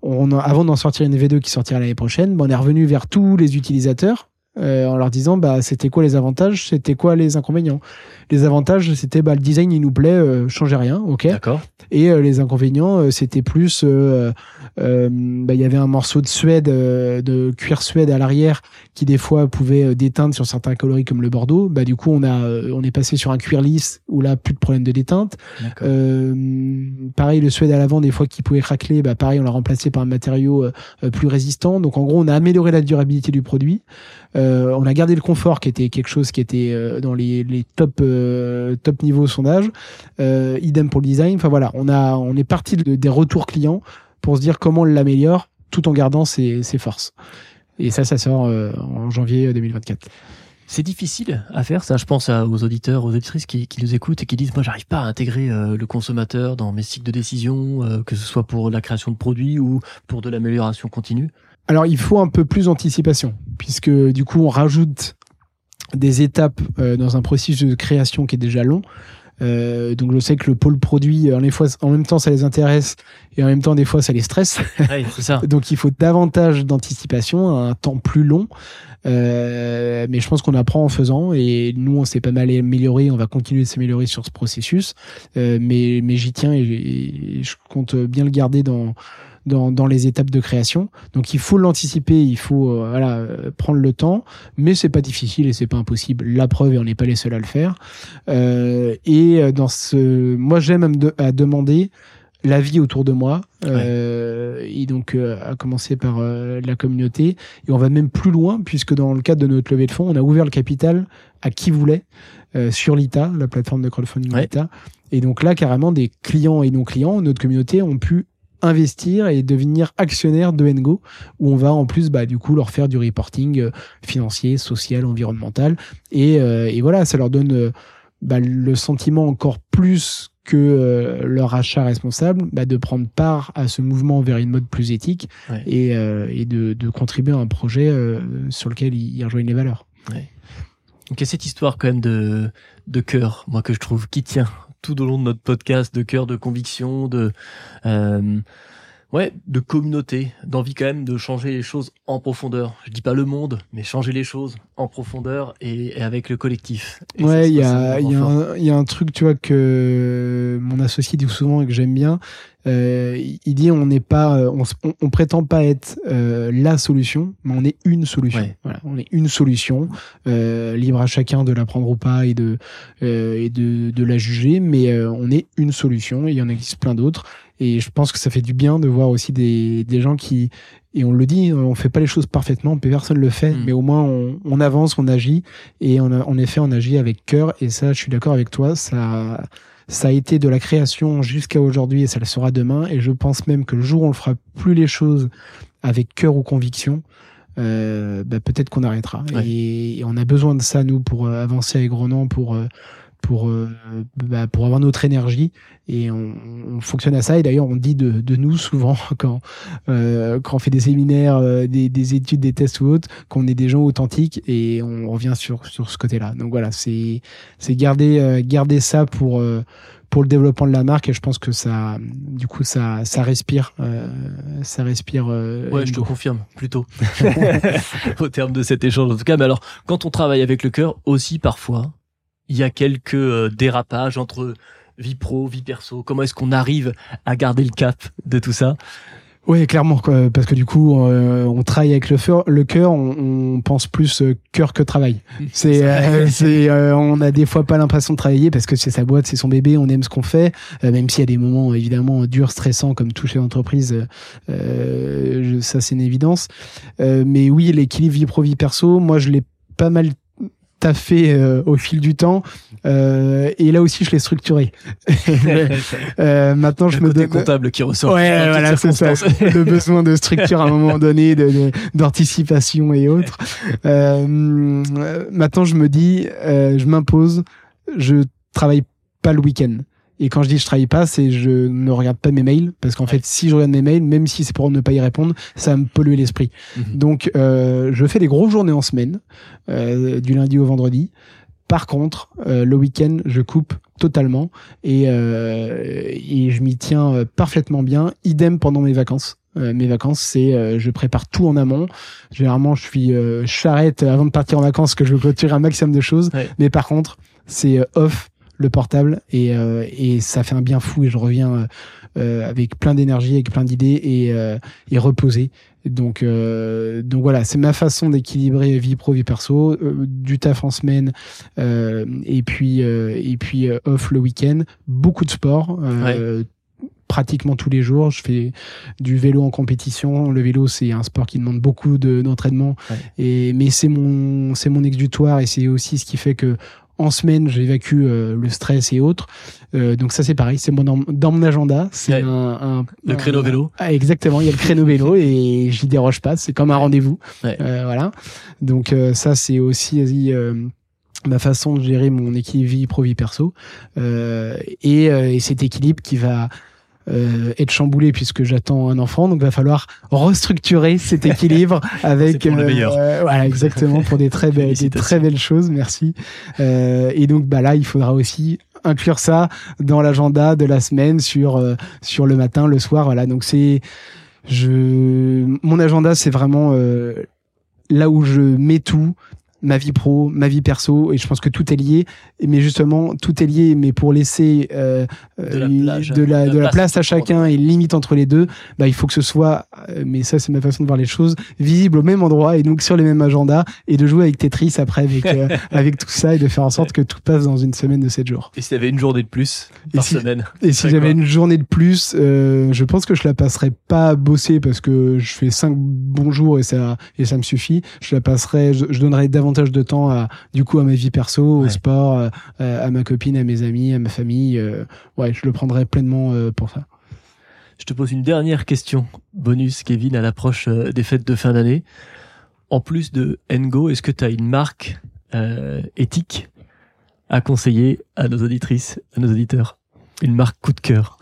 On avant d'en sortir une V2 qui sortira l'année prochaine, on est revenu vers tous les utilisateurs euh, en leur disant bah c'était quoi les avantages, c'était quoi les inconvénients. Les avantages c'était bah le design il nous plaît, euh, changez rien, ok. D'accord. Et euh, les inconvénients euh, c'était plus euh, euh, bah, il y avait un morceau de suède euh, de cuir suède à l'arrière qui des fois pouvait déteindre sur certains coloris comme le bordeaux. Bah du coup on a euh, on est passé sur un cuir lisse où là plus de problème de déteinte. D'accord. Euh, pareil, le suède à l'avant, des fois qui pouvait craqueler, bah pareil, on l'a remplacé par un matériau euh, plus résistant. Donc en gros, on a amélioré la durabilité du produit. Euh, on a gardé le confort, qui était quelque chose qui était euh, dans les, les top euh, top niveau sondage. Euh, idem pour le design. Enfin voilà, on a on est parti de- des retours clients pour se dire comment on l'améliore, tout en gardant ses, ses forces. Et ça, ça sort euh, en janvier 2024. C'est difficile à faire, ça. Je pense aux auditeurs, aux auditrices qui, qui nous écoutent et qui disent Moi, j'arrive pas à intégrer euh, le consommateur dans mes cycles de décision, euh, que ce soit pour la création de produits ou pour de l'amélioration continue. Alors, il faut un peu plus d'anticipation, puisque du coup, on rajoute des étapes euh, dans un processus de création qui est déjà long. Euh, donc, je sais que le pôle produit, les fois, en même temps, ça les intéresse et en même temps, des fois, ça les stresse. [laughs] Ouais, c'est ça. donc, il faut davantage d'anticipation, un temps plus long. Euh, mais je pense qu'on apprend en faisant et nous, on s'est pas mal amélioré. On va continuer de s'améliorer sur ce processus. Euh, mais mais j'y tiens et, et je compte bien le garder dans dans, dans les étapes de création. Donc il faut l'anticiper, il faut euh, voilà, euh, prendre le temps, mais c'est pas difficile et c'est pas impossible. La preuve, et on n'est pas les seuls à le faire. Euh, et dans ce, moi j'aime à, demander l'avis autour de moi, euh, et donc euh, à commencer par euh, la communauté. Et on va même plus loin puisque dans le cadre de notre levée de fonds, on a ouvert le capital à qui voulait euh, sur l'ITA, la plateforme de crowdfunding Ouais. l'ITA. Et donc là, carrément, des clients et non clients, notre communauté ont pu investir et devenir actionnaires de Ngo, où on va en plus, bah, du coup, leur faire du reporting euh, financier, social, environnemental. Et, euh, et voilà, ça leur donne euh, bah, le sentiment encore plus que euh, leur achat responsable, bah, de prendre part à ce mouvement vers une mode plus éthique Ouais. et, euh, et de, de contribuer à un projet euh, sur lequel ils, ils rejoignent les valeurs. Donc, il y a cette histoire quand même de, de cœur, moi, que je trouve qui tient tout au long de notre podcast, de cœur, de conviction, de, euh, ouais, de communauté, d'envie quand même de changer les choses en profondeur. Je dis pas le monde, mais changer les choses en profondeur et, et avec le collectif. Et ouais, il y y, y a un truc, tu vois, que mon associé dit souvent et que j'aime bien. Euh, il dit on n'est pas, euh, on, s- on, on prétend pas être euh, la solution, mais on est une solution. Ouais. Voilà, on est une solution, euh, libre à chacun de la prendre ou pas et de et de, de la juger, mais on est une solution. Et il y en existe plein d'autres. Et je pense que ça fait du bien de voir aussi des, des gens qui et on le dit, on fait pas les choses parfaitement, personne le fait, Mm. mais au moins on, on avance, on agit et on a, en effet on agit avec cœur et ça je suis d'accord avec toi, ça ça a été de la création jusqu'à aujourd'hui et ça le sera demain et je pense même que le jour où on ne fera plus les choses avec cœur ou conviction, euh, bah, peut-être qu'on arrêtera Ouais. et, et on a besoin de ça nous pour euh, avancer avec Ronan pour euh, pour euh, bah, pour avoir notre énergie. Et on, on fonctionne à ça. Et d'ailleurs on dit de, de nous souvent [laughs] quand euh, quand on fait des séminaires euh, des, des études des tests ou autres qu'on est des gens authentiques et on revient sur sur ce côté là donc voilà c'est c'est garder euh, garder ça pour euh, pour le développement de la marque. Et je pense que ça du coup ça ça respire euh, ça respire euh, Ouais, je te confirme, plutôt. [laughs] Au terme de cet échange, en tout cas. Mais alors, quand on travaille avec le cœur, aussi parfois, il y a quelques euh, dérapages entre vie pro, vie perso. Comment est-ce qu'on arrive à garder le cap de tout ça? Oui, clairement, quoi, parce que du coup, euh, on travaille avec le, le cœur, on, on pense plus euh, cœur que travail. C'est, euh, c'est, euh, on a des fois pas l'impression de travailler parce que c'est sa boîte, c'est son bébé, on aime ce qu'on fait, euh, même s'il y a des moments évidemment durs, stressants, comme tout chez l'entreprise, je- ça c'est une évidence. Euh, mais oui, l'équilibre vie pro vie perso, moi je l'ai pas mal taffé euh, au fil du temps, euh, et là aussi je l'ai structuré. [laughs] Euh, maintenant, je le me côté donne. comptable qui ressort. Ouais, voilà, c'est ça. [laughs] Le besoin de structure à un moment [laughs] donné, de- de- d'anticipation et autres. Maintenant, je me dis, je m'impose, je travaille pas le week-end. Et quand je dis je travaille pas, c'est je ne regarde pas mes mails parce qu'en Ouais. fait, si je regarde mes mails, même si c'est pour ne pas y répondre, ça va me polluer l'esprit. Mhm. Donc, euh, je fais des grosses journées en semaine, euh, du lundi au vendredi. Par contre, euh, le week-end, je coupe totalement et, euh, et je m'y tiens euh, parfaitement bien. Idem pendant mes vacances. mes vacances, c'est je prépare tout en amont. Généralement, je suis charrette avant de partir en vacances que je veux clôturer un maximum de choses. Mais par contre, c'est off le portable et, et ça fait un bien fou et je reviens euh, avec plein d'énergie, avec plein d'idées et, euh, et reposé. Donc, euh, donc voilà, c'est ma façon d'équilibrer vie pro vie perso, du taf en semaine et puis et puis off le week-end. Beaucoup de sport. pratiquement tous les jours. Je fais du vélo en compétition. Le vélo, c'est un sport qui demande beaucoup d'entraînement. et mais c'est mon c'est mon exutoire et c'est aussi ce qui fait que en semaine, j'évacue euh, le stress et autres. Euh, donc ça, c'est pareil, c'est mon, dans, mon agenda. C'est un, un, le créneau vélo. Ah, exactement, il y a le créneau vélo et j'y déroge pas. C'est comme un rendez-vous. Euh, voilà. Donc euh, ça, c'est aussi ma façon de gérer mon équilibre vie pro vie perso et, et cet équilibre qui va euh, être chamboulé puisque j'attends un enfant. Donc, il va falloir restructurer cet équilibre [laughs] avec. pour le meilleur. Euh, voilà, exactement, pour des très belles, des très belles choses. Merci. Euh, et donc, bah là, il faudra aussi inclure ça dans l'agenda de la semaine sur euh, sur le matin, le soir. Voilà. Donc, c'est je mon agenda, c'est vraiment euh, là où je mets tout ma vie pro, ma vie perso, et je pense que tout est lié. Mais justement, tout est lié, mais pour laisser euh, de, la, de, la, place, à chacun et limite entre les deux, bah, il faut que ce soit, euh, mais ça c'est ma façon de voir les choses, visible au même endroit et donc sur les mêmes agendas, et de jouer avec Tetris après avec, [laughs] euh, avec tout ça et de faire en sorte que tout passe dans une semaine de 7 jours. Et s'il y avait une journée de plus par semaine Et si j'avais une journée de plus, je pense que je la passerais pas à bosser parce que je fais 5 bons jours et ça, et ça me suffit. Je la passerais, je, je donnerais davantage de temps à, du coup, à ma vie perso, au sport, euh, à, ma copine, à mes amis, à ma famille. Euh, ouais, je le prendrai pleinement euh, pour ça. Je te pose une dernière question, bonus, Kevin, à l'approche des fêtes de fin d'année. En plus de Ngo, est-ce que tu as une marque éthique à conseiller à nos auditrices, à nos auditeurs? Une marque coup de cœur?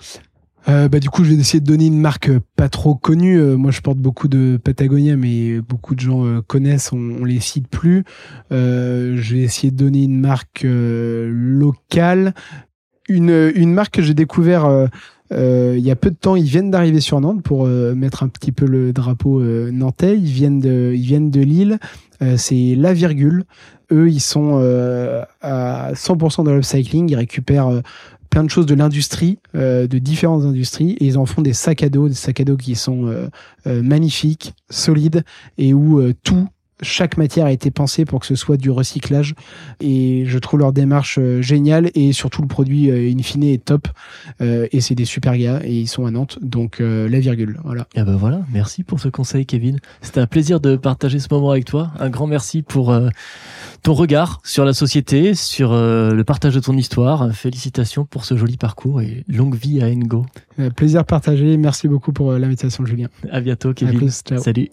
Euh, bah, du coup, je vais essayer de donner une marque euh, pas trop connue. Euh, moi, je porte beaucoup de Patagonia, mais beaucoup de gens connaissent, on, les cite plus. je vais essayer de donner une marque locale. Une, une marque que j'ai découvert il y a peu de temps. Ils viennent d'arriver sur Nantes pour mettre un petit peu le drapeau nantais. Ils viennent de, ils viennent de Lille. C'est La Virgule. Eux, ils sont à 100% de l'upcycling. Ils récupèrent plein de choses de l'industrie, euh, de différentes industries, et ils en font des sacs à dos, des sacs à dos qui sont euh, euh, magnifiques, solides, et où tout chaque matière a été pensée pour que ce soit du recyclage et je trouve leur démarche géniale et surtout le produit in fine est top et c'est des super gars et ils sont à Nantes donc la virgule voilà. Et ben voilà, merci pour ce conseil Kevin. C'était un plaisir de partager ce moment avec toi. Un grand merci pour ton regard sur la société, sur euh, le partage de ton histoire. Félicitations pour ce joli parcours et longue vie à Engo. Euh, plaisir partagé. Merci beaucoup pour euh, l'invitation, Julien. À bientôt, Kevin. Salut.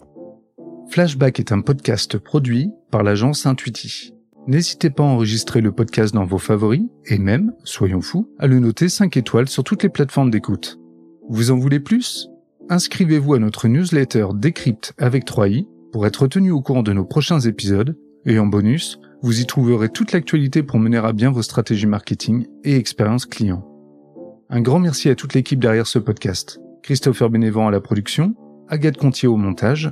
Flashback est un podcast produit par l'agence Intuiti. N'hésitez pas à enregistrer le podcast dans vos favoris et même, soyons fous, à le noter 5 étoiles sur toutes les plateformes d'écoute. Vous en voulez plus? Inscrivez-vous à notre newsletter Décrypte avec 3i pour être tenu au courant de nos prochains épisodes et en bonus, vous y trouverez toute l'actualité pour mener à bien vos stratégies marketing et expérience client. Un grand merci à toute l'équipe derrière ce podcast. Christopher Bénévent à la production, Agathe Contier au montage,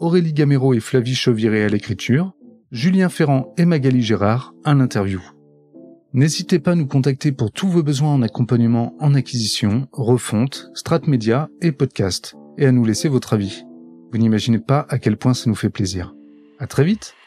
Aurélie Gamero et Flavie Chauviré à l'écriture, Julien Ferrand et Magali Gérard à l'interview. N'hésitez pas à nous contacter pour tous vos besoins en accompagnement en acquisition, refonte, strat média et podcast, et à nous laisser votre avis. Vous n'imaginez pas à quel point ça nous fait plaisir. À très vite!